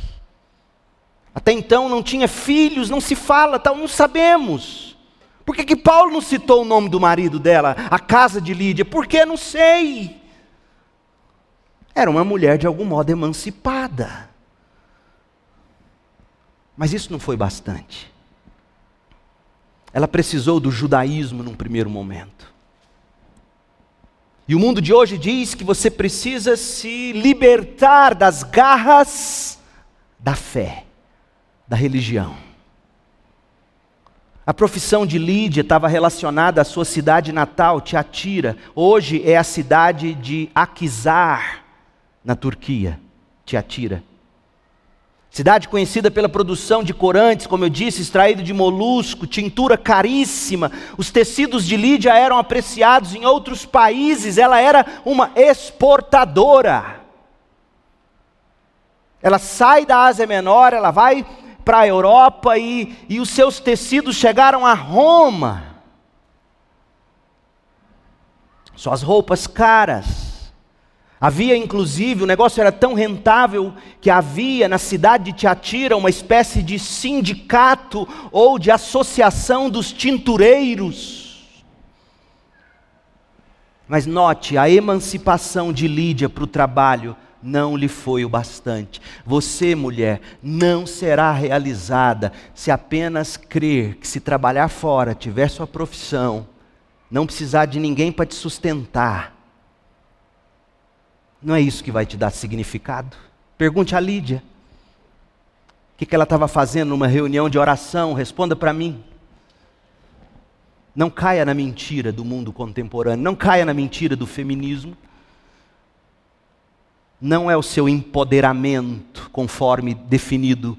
Até então não tinha filhos, não se fala, tal, não sabemos. Por que, que Paulo não citou o nome do marido dela, a casa de Lídia? Porque não sei. Era uma mulher de algum modo emancipada. Mas isso não foi bastante. Ela precisou do judaísmo num primeiro momento. E o mundo de hoje diz que você precisa se libertar das garras da fé, da religião. A profissão de Lídia estava relacionada à sua cidade natal, Tiatira. Hoje é a cidade de Akizar, na Turquia, Tiatira. Cidade conhecida pela produção de corantes, como eu disse, extraído de molusco, tintura caríssima. Os tecidos de Lídia eram apreciados em outros países, ela era uma exportadora. Ela sai da Ásia Menor, ela vai para a Europa e, e os seus tecidos chegaram a Roma. Suas roupas caras Havia inclusive, o negócio era tão rentável que havia na cidade de Tiatira uma espécie de sindicato ou de associação dos tintureiros. Mas note, a emancipação de Lídia para o trabalho não lhe foi o bastante. Você, mulher, não será realizada se apenas crer que se trabalhar fora, tiver sua profissão, não precisar de ninguém para te sustentar não é isso que vai te dar significado? Pergunte a Lídia. O que ela estava fazendo numa reunião de oração? Responda para mim. Não caia na mentira do mundo contemporâneo, não caia na mentira do feminismo. Não é o seu empoderamento, conforme definido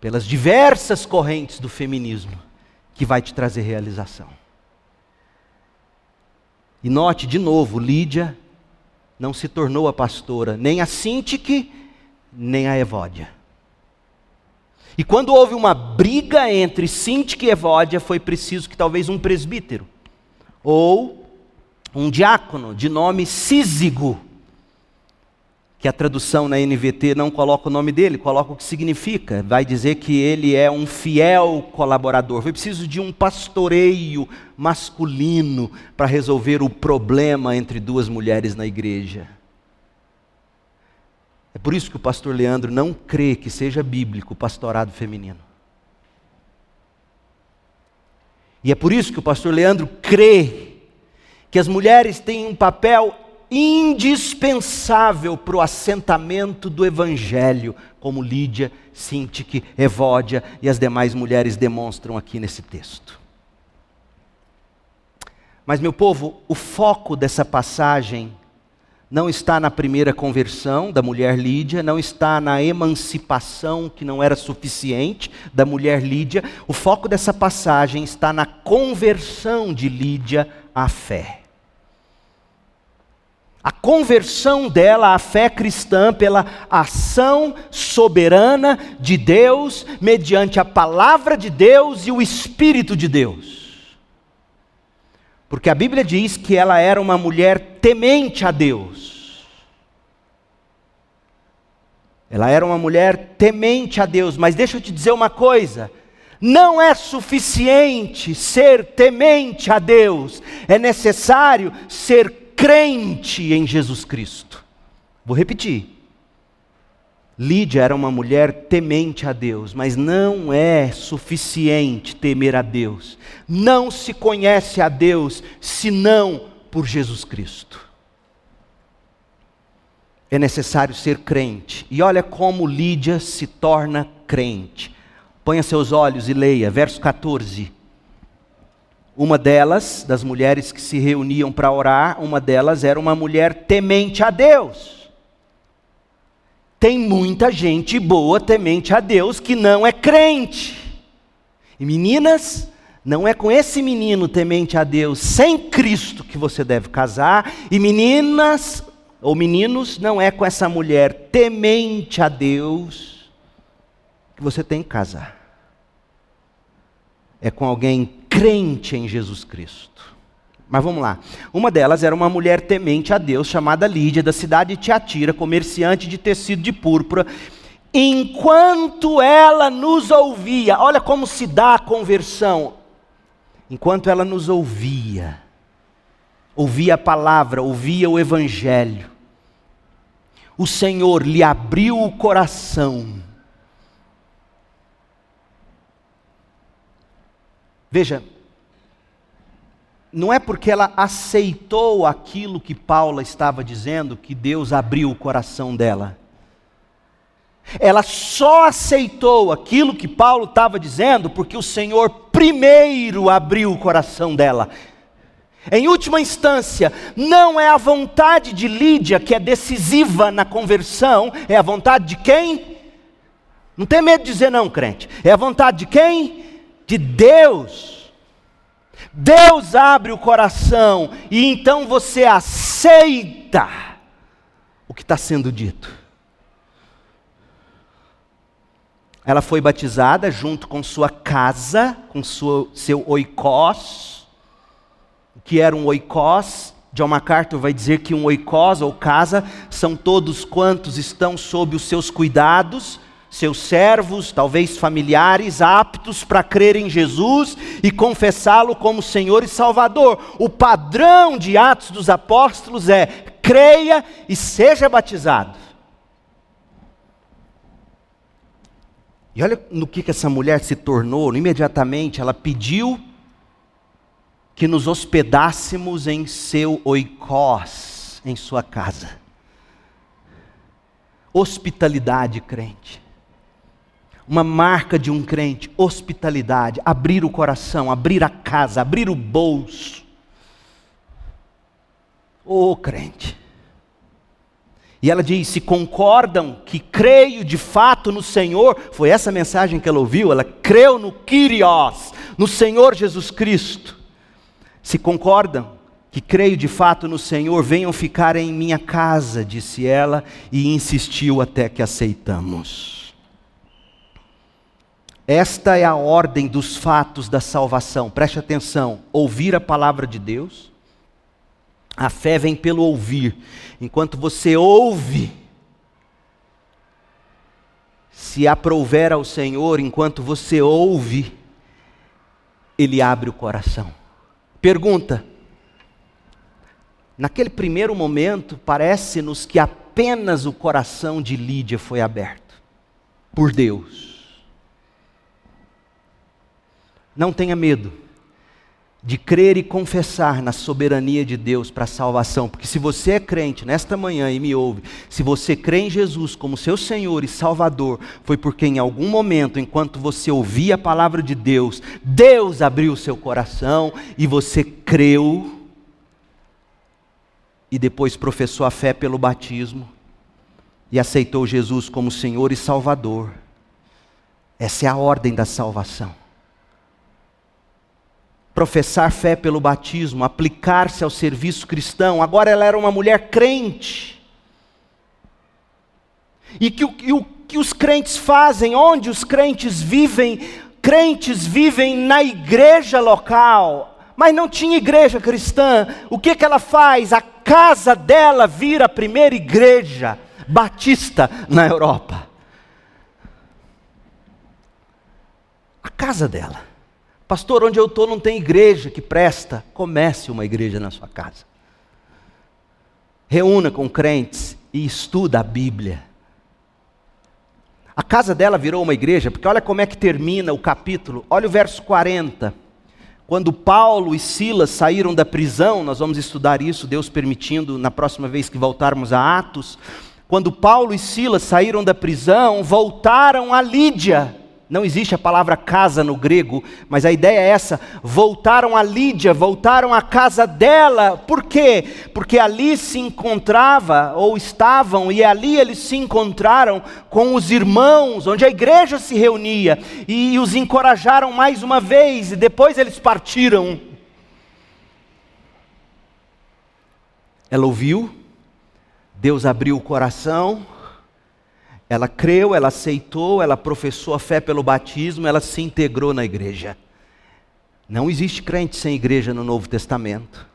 pelas diversas correntes do feminismo, que vai te trazer realização. E note de novo, Lídia não se tornou a pastora, nem a Sintique, nem a Evódia. E quando houve uma briga entre Sintique e Evódia, foi preciso que talvez um presbítero, ou um diácono de nome Císigo, que a tradução na NVT não coloca o nome dele, coloca o que significa. Vai dizer que ele é um fiel colaborador. Foi preciso de um pastoreio masculino para resolver o problema entre duas mulheres na igreja. É por isso que o pastor Leandro não crê que seja bíblico o pastorado feminino. E é por isso que o pastor Leandro crê que as mulheres têm um papel indispensável para o assentamento do Evangelho, como Lídia, Sintique, Evódia e as demais mulheres demonstram aqui nesse texto. Mas, meu povo, o foco dessa passagem não está na primeira conversão da mulher Lídia, não está na emancipação que não era suficiente da mulher Lídia, o foco dessa passagem está na conversão de Lídia à fé a conversão dela à fé cristã pela ação soberana de Deus, mediante a palavra de Deus e o Espírito de Deus. Porque a Bíblia diz que ela era uma mulher temente a Deus. Ela era uma mulher temente a Deus, mas deixa eu te dizer uma coisa. Não é suficiente ser temente a Deus, é necessário ser crente em Jesus Cristo. Vou repetir. Lídia era uma mulher temente a Deus, mas não é suficiente temer a Deus. Não se conhece a Deus senão por Jesus Cristo. É necessário ser crente. E olha como Lídia se torna crente. Ponha seus olhos e leia, verso 14. Uma delas, das mulheres que se reuniam para orar, uma delas era uma mulher temente a Deus. Tem muita gente boa temente a Deus que não é crente. E meninas, não é com esse menino temente a Deus sem Cristo que você deve casar. E meninas ou meninos, não é com essa mulher temente a Deus que você tem que casar. É com alguém crente em Jesus Cristo. Mas vamos lá. Uma delas era uma mulher temente a Deus, chamada Lídia, da cidade de Tiatira, comerciante de tecido de púrpura. enquanto ela nos ouvia, olha como se dá a conversão. Enquanto ela nos ouvia, ouvia a palavra, ouvia o evangelho, o Senhor lhe abriu o coração. Veja, não é porque ela aceitou aquilo que Paula estava dizendo que Deus abriu o coração dela. Ela só aceitou aquilo que Paulo estava dizendo porque o Senhor primeiro abriu o coração dela. Em última instância, não é a vontade de Lídia que é decisiva na conversão, é a vontade de quem? Não tem medo de dizer não, crente. É a vontade de quem? De Deus. Deus abre o coração e então você aceita o que está sendo dito. Ela foi batizada junto com sua casa, com sua, seu oikós que era um oikos. John MacArthur vai dizer que um oikos ou casa são todos quantos estão sob os seus cuidados, seus servos, talvez familiares, aptos para crer em Jesus e confessá-lo como Senhor e Salvador. O padrão de Atos dos Apóstolos é creia e seja batizado. E olha no que, que essa mulher se tornou, imediatamente ela pediu que nos hospedássemos em seu oikós, em sua casa. Hospitalidade, crente. Uma marca de um crente, hospitalidade, abrir o coração, abrir a casa, abrir o bolso. Ô oh, crente. E ela diz: se concordam que creio de fato no Senhor, foi essa mensagem que ela ouviu, ela creu no Kyrios, no Senhor Jesus Cristo se concordam que creio de fato no Senhor, venham ficar em minha casa, disse ela, e insistiu até que aceitamos. Esta é a ordem dos fatos da salvação, preste atenção: ouvir a palavra de Deus, a fé vem pelo ouvir, enquanto você ouve, se aprouver ao Senhor, enquanto você ouve, Ele abre o coração. Pergunta: naquele primeiro momento, parece-nos que apenas o coração de Lídia foi aberto por Deus. Não tenha medo de crer e confessar na soberania de Deus para a salvação, porque se você é crente nesta manhã e me ouve, se você crê em Jesus como seu Senhor e Salvador, foi porque em algum momento, enquanto você ouvia a palavra de Deus, Deus abriu o seu coração e você creu e depois professou a fé pelo batismo e aceitou Jesus como Senhor e Salvador. Essa é a ordem da salvação professar fé pelo batismo, aplicar-se ao serviço cristão. Agora ela era uma mulher crente. E que que, o que os crentes fazem, onde os crentes vivem, crentes vivem na igreja local, mas não tinha igreja cristã. O que, que ela faz? A casa dela vira a primeira igreja batista na Europa. A casa dela. Pastor, onde eu estou não tem igreja que presta. Comece uma igreja na sua casa. Reúna com crentes e estuda a Bíblia. A casa dela virou uma igreja, porque olha como é que termina o capítulo. Olha o verso 40. Quando Paulo e Silas saíram da prisão, nós vamos estudar isso, Deus permitindo, na próxima vez que voltarmos a Atos. Quando Paulo e Silas saíram da prisão, voltaram a Lídia não existe a palavra casa no grego, mas a ideia é essa. Voltaram a Lídia, voltaram à casa dela. Por quê? Porque ali se encontrava, ou estavam, e ali eles se encontraram com os irmãos, onde a igreja se reunia, e os encorajaram mais uma vez, e depois eles partiram. Ela ouviu, Deus abriu o coração, ela creu, ela aceitou, ela professou a fé pelo batismo, ela se integrou na igreja. Não existe crente sem igreja no Novo Testamento.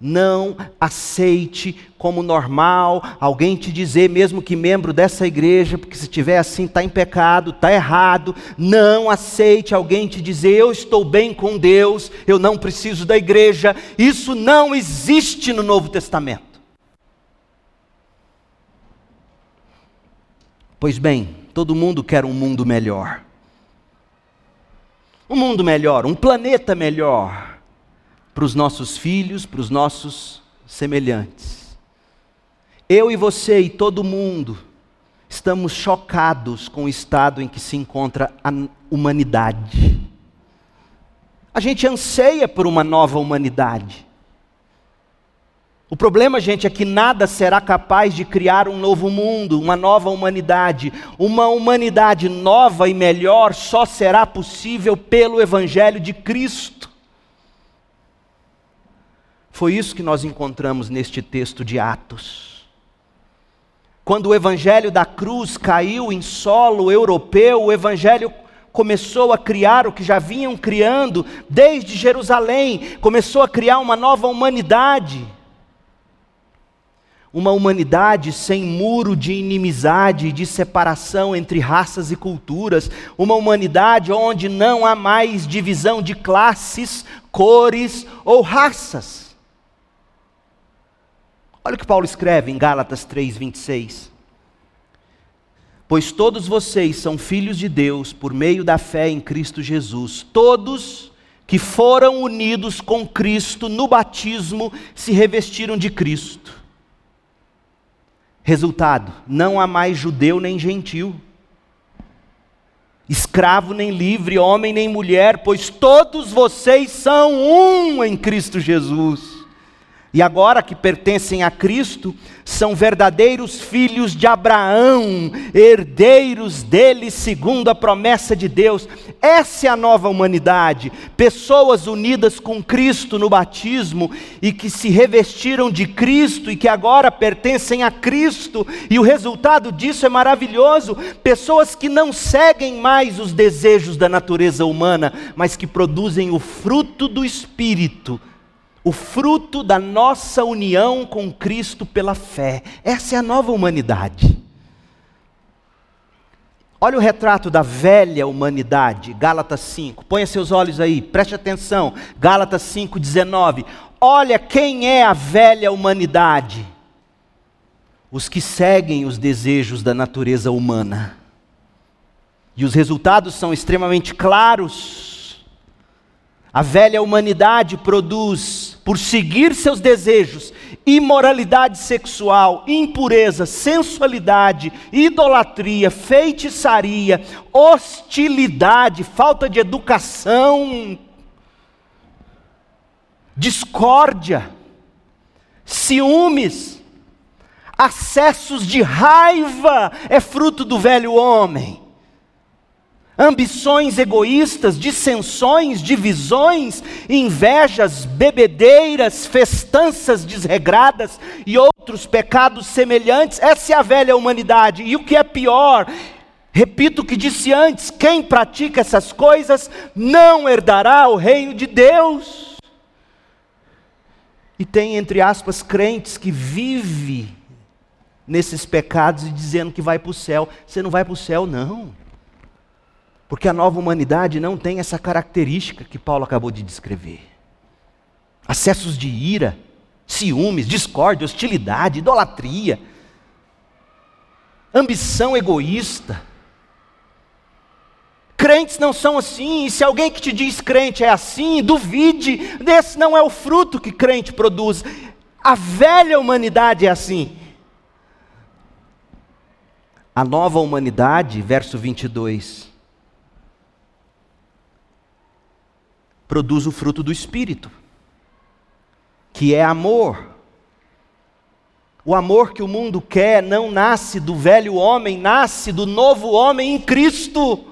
Não aceite como normal alguém te dizer, mesmo que membro dessa igreja, porque se tiver assim está em pecado, está errado. Não aceite alguém te dizer, eu estou bem com Deus, eu não preciso da igreja. Isso não existe no Novo Testamento. Pois bem, todo mundo quer um mundo melhor. Um mundo melhor, um planeta melhor para os nossos filhos, para os nossos semelhantes. Eu e você e todo mundo estamos chocados com o estado em que se encontra a humanidade. A gente anseia por uma nova humanidade. O problema, gente, é que nada será capaz de criar um novo mundo, uma nova humanidade. Uma humanidade nova e melhor só será possível pelo Evangelho de Cristo. Foi isso que nós encontramos neste texto de Atos. Quando o evangelho da cruz caiu em solo europeu, o evangelho começou a criar o que já vinham criando desde Jerusalém, começou a criar uma nova humanidade. Uma humanidade sem muro de inimizade de separação entre raças e culturas, uma humanidade onde não há mais divisão de classes, cores ou raças. Olha o que Paulo escreve em Gálatas 3:26. Pois todos vocês são filhos de Deus por meio da fé em Cristo Jesus. Todos que foram unidos com Cristo no batismo se revestiram de Cristo. Resultado: não há mais judeu nem gentil, escravo nem livre, homem nem mulher, pois todos vocês são um em Cristo Jesus e agora que pertencem a Cristo, são verdadeiros filhos de Abraão, herdeiros dele segundo a promessa de Deus. Essa é a nova humanidade, pessoas unidas com Cristo no batismo e que se revestiram de Cristo e que agora pertencem a Cristo, e o resultado disso é maravilhoso. Pessoas que não seguem mais os desejos da natureza humana, mas que produzem o fruto do Espírito o fruto da nossa união com Cristo pela fé. Essa é a nova humanidade. Olha o retrato da velha humanidade, Gálatas 5. Ponha seus olhos aí, preste atenção. Gálatas 5, 19. Olha quem é a velha humanidade. Os que seguem os desejos da natureza humana. E os resultados são extremamente claros. A velha humanidade produz por seguir seus desejos, imoralidade sexual, impureza, sensualidade, idolatria, feitiçaria, hostilidade, falta de educação, discórdia, ciúmes, acessos de raiva é fruto do velho homem ambições egoístas, dissensões, divisões, invejas, bebedeiras, festanças desregradas e outros pecados semelhantes. Essa é a velha humanidade. E o que é pior, repito o que disse antes: quem pratica essas coisas não herdará o reino de Deus. E tem, entre aspas, crentes que vivem nesses pecados e dizendo que vai para o céu. Você não vai para o céu, não. Porque a nova humanidade não tem essa característica que Paulo acabou de descrever. Acessos de ira, ciúmes, discórdia, hostilidade, idolatria, ambição egoísta. Crentes não são assim, e se alguém que te diz crente é assim, duvide, esse não é o fruto que crente produz. A velha humanidade é assim. A nova humanidade, verso 22, produz o fruto do Espírito, que é amor. O amor que o mundo quer não nasce do velho homem, nasce do novo homem em Cristo.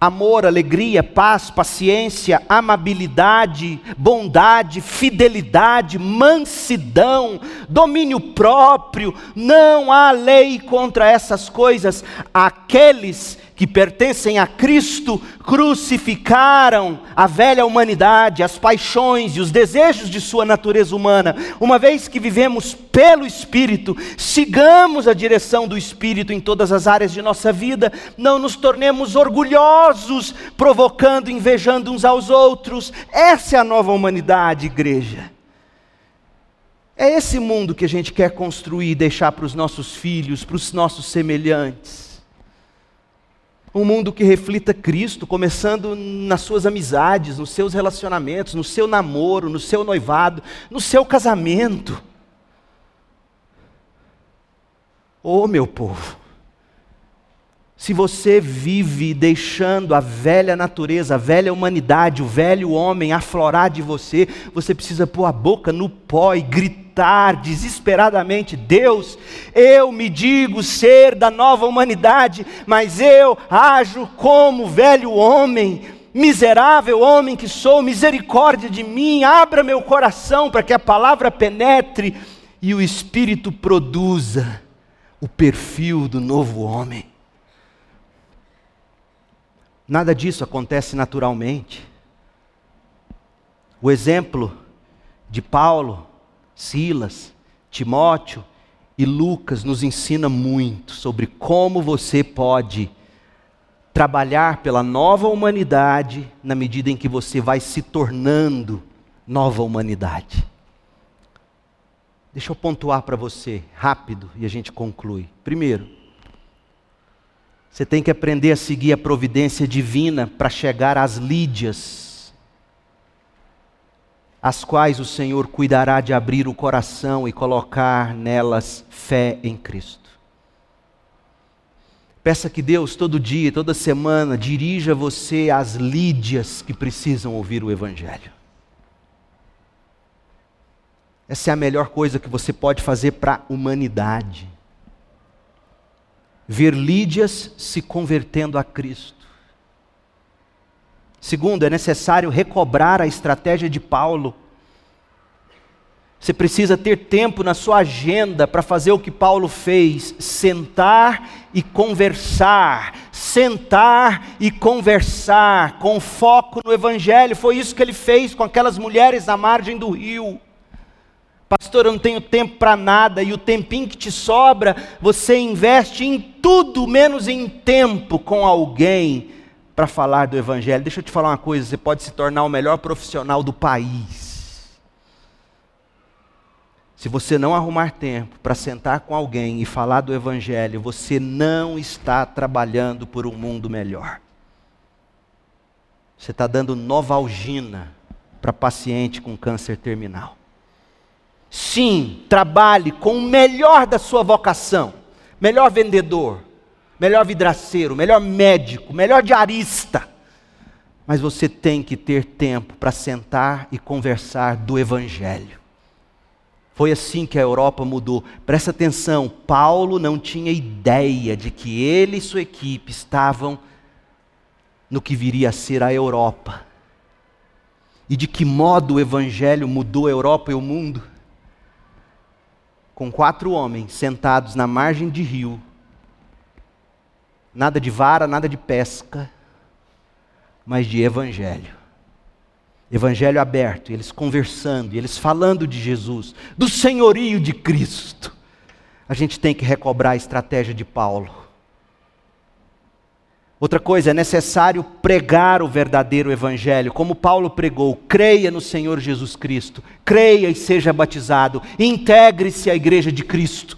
Amor, alegria, paz, paciência, amabilidade, bondade, fidelidade, mansidão, domínio próprio, não há lei contra essas coisas. Aqueles que pertencem a Cristo crucificaram a velha humanidade, as paixões e os desejos de sua natureza humana. Uma vez que vivemos pelo Espírito, sigamos a direção do Espírito em todas as áreas de nossa vida, não nos tornemos orgulhosos, provocando, invejando uns aos outros. Essa é a nova humanidade, igreja. É esse mundo que a gente quer construir e deixar para os nossos filhos, para os nossos semelhantes. Um mundo que reflita Cristo, começando nas suas amizades, nos seus relacionamentos, no seu namoro, no seu noivado, no seu casamento. Oh, meu povo, se você vive deixando a velha natureza, a velha humanidade, o velho homem aflorar de você, você precisa pôr a boca no pó e gritar desesperadamente: Deus, eu me digo ser da nova humanidade, mas eu ajo como velho homem. Miserável homem que sou, misericórdia de mim, abra meu coração para que a palavra penetre e o Espírito produza o perfil do novo homem. Nada disso acontece naturalmente. O exemplo de Paulo, Silas, Timóteo e Lucas nos ensina muito sobre como você pode trabalhar pela nova humanidade na medida em que você vai se tornando nova humanidade. Deixa eu pontuar para você rápido e a gente conclui. Primeiro, você tem que aprender a seguir a providência divina para chegar às Lídias, as quais o Senhor cuidará de abrir o coração e colocar nelas fé em Cristo. Peça que Deus, todo dia, toda semana, dirija você às Lídias que precisam ouvir o Evangelho. Essa é a melhor coisa que você pode fazer para a humanidade ver Lídias se convertendo a Cristo. Segundo, é necessário recobrar a estratégia de Paulo. Você precisa ter tempo na sua agenda para fazer o que Paulo fez: sentar e conversar, sentar e conversar, com foco no Evangelho. Foi isso que ele fez com aquelas mulheres na margem do rio. Pastor, eu não tenho tempo para nada, e o tempinho que te sobra, você investe em tudo menos em tempo com alguém para falar do Evangelho. Deixa eu te falar uma coisa: você pode se tornar o melhor profissional do país. Se você não arrumar tempo para sentar com alguém e falar do Evangelho, você não está trabalhando por um mundo melhor. Você está dando novalgina para paciente com câncer terminal. Sim, trabalhe com o melhor da sua vocação. Melhor vendedor, melhor vidraceiro, melhor médico, melhor diarista. Mas você tem que ter tempo para sentar e conversar do Evangelho. Foi assim que a Europa mudou. Presta atenção, Paulo não tinha ideia de que ele e sua equipe estavam no que viria a ser a Europa. E de que modo o Evangelho mudou a Europa e o mundo com quatro homens sentados na margem de rio, nada de vara, nada de pesca, mas de evangelho. Evangelho aberto, eles conversando, eles falando de Jesus, do senhorio de Cristo. A gente tem que recobrar a estratégia de Paulo. Outra coisa, é necessário pregar o verdadeiro evangelho, como Paulo pregou: creia no Senhor Jesus Cristo, creia e seja batizado, integre-se à igreja de Cristo.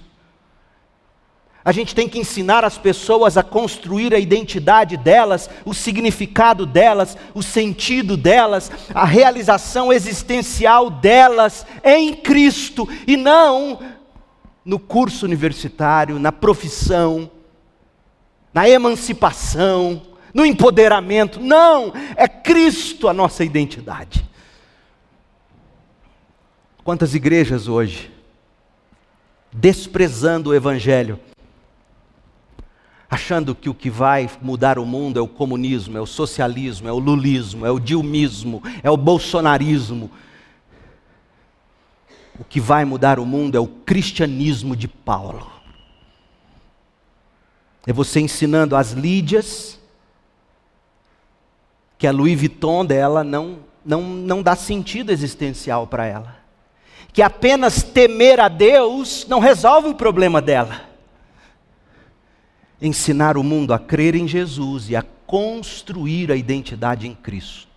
A gente tem que ensinar as pessoas a construir a identidade delas, o significado delas, o sentido delas, a realização existencial delas em Cristo e não no curso universitário, na profissão na emancipação, no empoderamento. Não, é Cristo a nossa identidade. Quantas igrejas hoje, desprezando o Evangelho, achando que o que vai mudar o mundo é o comunismo, é o socialismo, é o lulismo, é o dilmismo, é o bolsonarismo. O que vai mudar o mundo é o cristianismo de Paulo. É você ensinando as Lídias que a Louis Vuitton dela não, não, não dá sentido existencial para ela. Que apenas temer a Deus não resolve o problema dela. Ensinar o mundo a crer em Jesus e a construir a identidade em Cristo.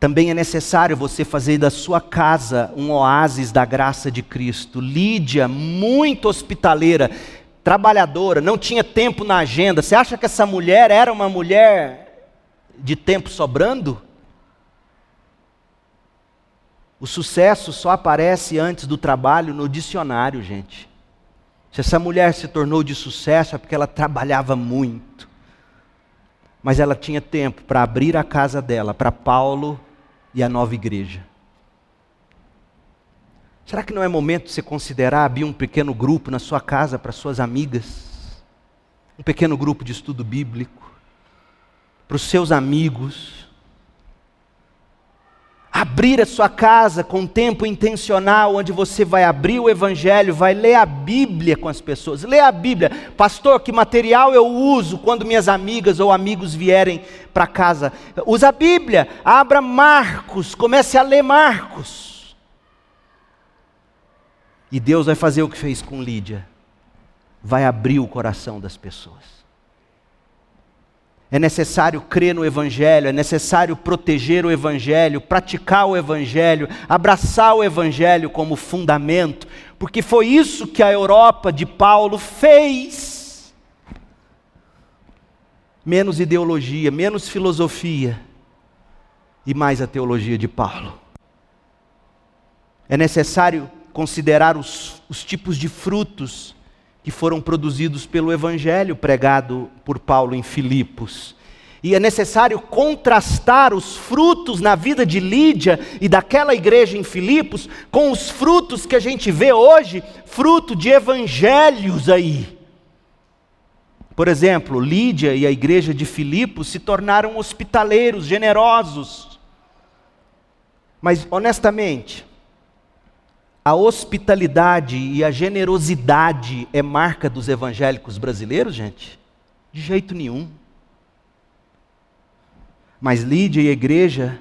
Também é necessário você fazer da sua casa um oásis da graça de Cristo. Lídia, muito hospitaleira, trabalhadora, não tinha tempo na agenda. Você acha que essa mulher era uma mulher de tempo sobrando? O sucesso só aparece antes do trabalho no dicionário, gente. Se essa mulher se tornou de sucesso é porque ela trabalhava muito. Mas ela tinha tempo para abrir a casa dela para Paulo e a nova igreja. Será que não é momento de você considerar abrir um pequeno grupo na sua casa para suas amigas? Um pequeno grupo de estudo bíblico? Para os seus amigos? Abrir a sua casa com tempo intencional, onde você vai abrir o Evangelho, vai ler a Bíblia com as pessoas. Lê a Bíblia. Pastor, que material eu uso quando minhas amigas ou amigos vierem para casa? Usa a Bíblia. Abra Marcos. Comece a ler Marcos. E Deus vai fazer o que fez com Lídia. Vai abrir o coração das pessoas. É necessário crer no Evangelho, é necessário proteger o Evangelho, praticar o Evangelho, abraçar o Evangelho como fundamento, porque foi isso que a Europa de Paulo fez. Menos ideologia, menos filosofia e mais a teologia de Paulo. É necessário considerar os, os tipos de frutos que foram produzidos pelo evangelho pregado por Paulo em Filipos. E é necessário contrastar os frutos na vida de Lídia e daquela igreja em Filipos com os frutos que a gente vê hoje, fruto de evangelhos aí. Por exemplo, Lídia e a igreja de Filipos se tornaram hospitaleiros, generosos. Mas, honestamente, a hospitalidade e a generosidade é marca dos evangélicos brasileiros, gente? De jeito nenhum. Mas Lídia e a igreja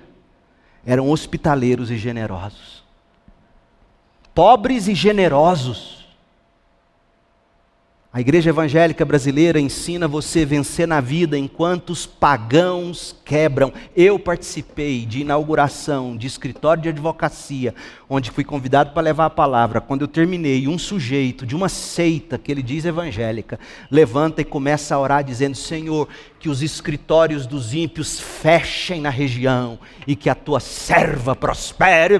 eram hospitaleiros e generosos. Pobres e generosos. A igreja evangélica brasileira ensina você a vencer na vida enquanto os pagãos quebram. Eu participei de inauguração de escritório de advocacia, onde fui convidado para levar a palavra. Quando eu terminei, um sujeito de uma seita que ele diz evangélica levanta e começa a orar dizendo: Senhor, que os escritórios dos ímpios fechem na região e que a tua serva prospere.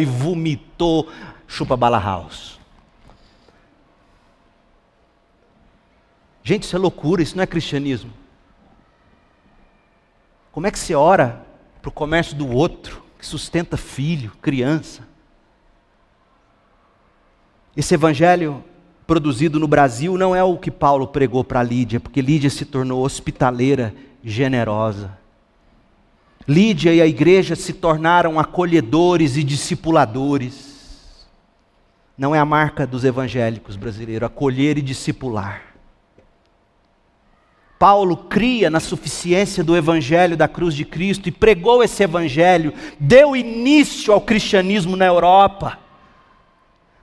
E vomitou chupa bala house. Gente, isso é loucura, isso não é cristianismo. Como é que se ora para o comércio do outro, que sustenta filho, criança? Esse evangelho produzido no Brasil não é o que Paulo pregou para Lídia, porque Lídia se tornou hospitaleira, generosa. Lídia e a igreja se tornaram acolhedores e discipuladores. Não é a marca dos evangélicos brasileiros, acolher e discipular. Paulo cria na suficiência do Evangelho da cruz de Cristo e pregou esse Evangelho, deu início ao cristianismo na Europa.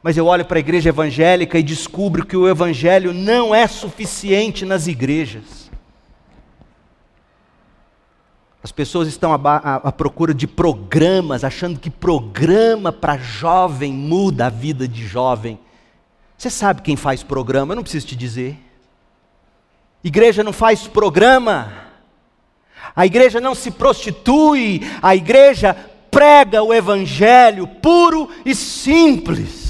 Mas eu olho para a igreja evangélica e descubro que o Evangelho não é suficiente nas igrejas. As pessoas estão à, procura de programas, achando que programa para jovem muda a vida de jovem. Você sabe quem faz programa, eu não preciso te dizer. Igreja não faz programa. A igreja não se prostitui, a igreja prega o evangelho puro e simples.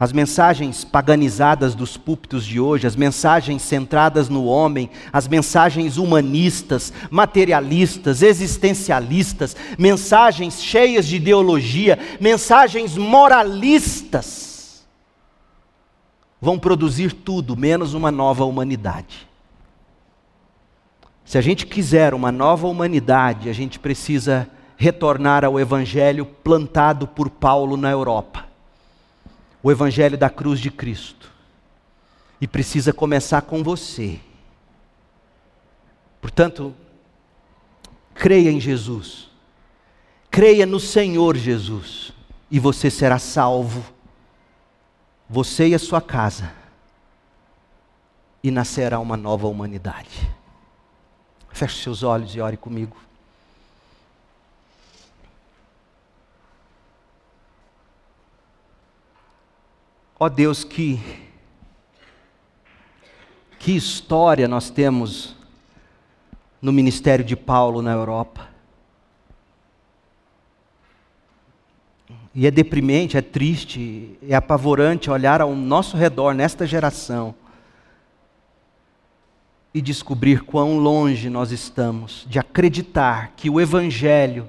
As mensagens paganizadas dos púlpitos de hoje, as mensagens centradas no homem, as mensagens humanistas, materialistas, existencialistas, mensagens cheias de ideologia, mensagens moralistas, vão produzir tudo menos uma nova humanidade. Se a gente quiser uma nova humanidade, a gente precisa retornar ao evangelho plantado por Paulo na Europa. o Evangelho da cruz de Cristo. E precisa começar com você. Portanto, creia em Jesus, creia no Senhor Jesus, e você será salvo, você e a sua casa, e nascerá uma nova humanidade. Feche seus olhos e ore comigo. Ó oh Deus, que, que história nós temos no ministério de Paulo na Europa. E é deprimente, é triste, é apavorante olhar ao nosso redor nesta geração e descobrir quão longe nós estamos de acreditar que o Evangelho,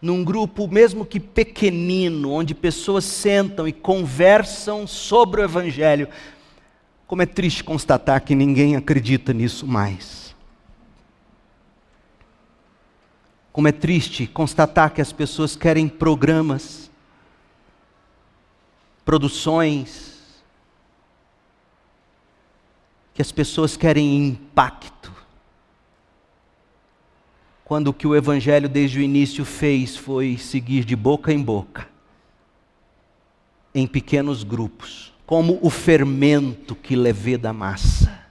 num grupo mesmo que pequenino, onde pessoas sentam e conversam sobre o Evangelho, como é triste constatar que ninguém acredita nisso mais. Como é triste constatar que as pessoas querem programas, produções, que as pessoas querem impacto. Quando o que o Evangelho desde o início fez foi seguir de boca em boca, em pequenos grupos, como o fermento que leveda a massa,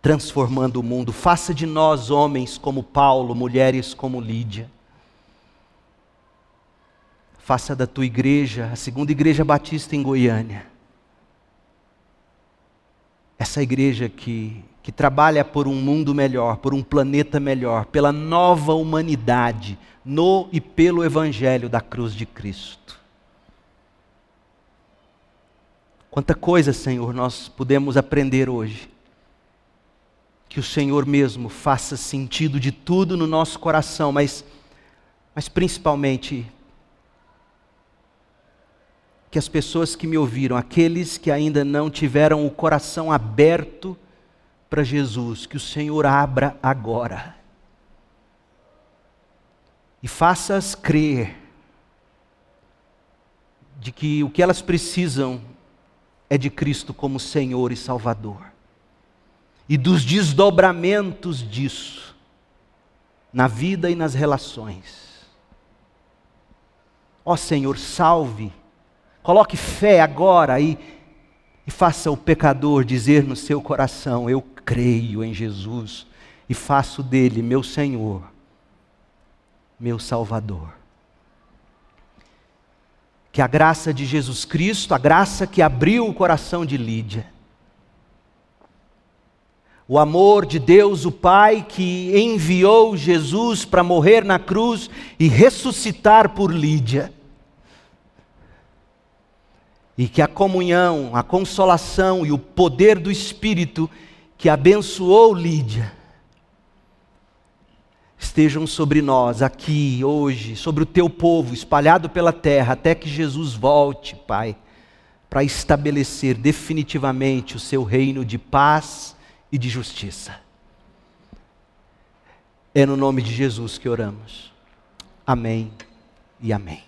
transformando o mundo. Faça de nós homens como Paulo, mulheres como Lídia. Faça da tua igreja, a segunda igreja batista em Goiânia essa igreja que, que trabalha por um mundo melhor, por um planeta melhor, pela nova humanidade, no e pelo Evangelho da cruz de Cristo. Quanta coisa, Senhor, nós podemos aprender hoje. Que o Senhor mesmo faça sentido de tudo no nosso coração, mas, mas principalmente que as pessoas que me ouviram, aqueles que ainda não tiveram o coração aberto para Jesus, que o Senhor abra agora. E faça-as crer de que o que elas precisam é de Cristo como Senhor e Salvador. E dos desdobramentos disso na vida e nas relações. Ó Senhor, salve Coloque fé agora e, e faça o pecador dizer no seu coração: Eu creio em Jesus e faço dele meu Senhor, meu Salvador. Que a graça de Jesus Cristo, a graça que abriu o coração de Lídia, o amor de Deus, o Pai, que enviou Jesus para morrer na cruz e ressuscitar por Lídia, e que a comunhão, a consolação e o poder do Espírito que abençoou Lídia estejam sobre nós aqui hoje, sobre o teu povo espalhado pela terra, até que Jesus volte, Pai, para estabelecer definitivamente o seu reino de paz e de justiça. É no nome de Jesus que oramos. Amém e amém.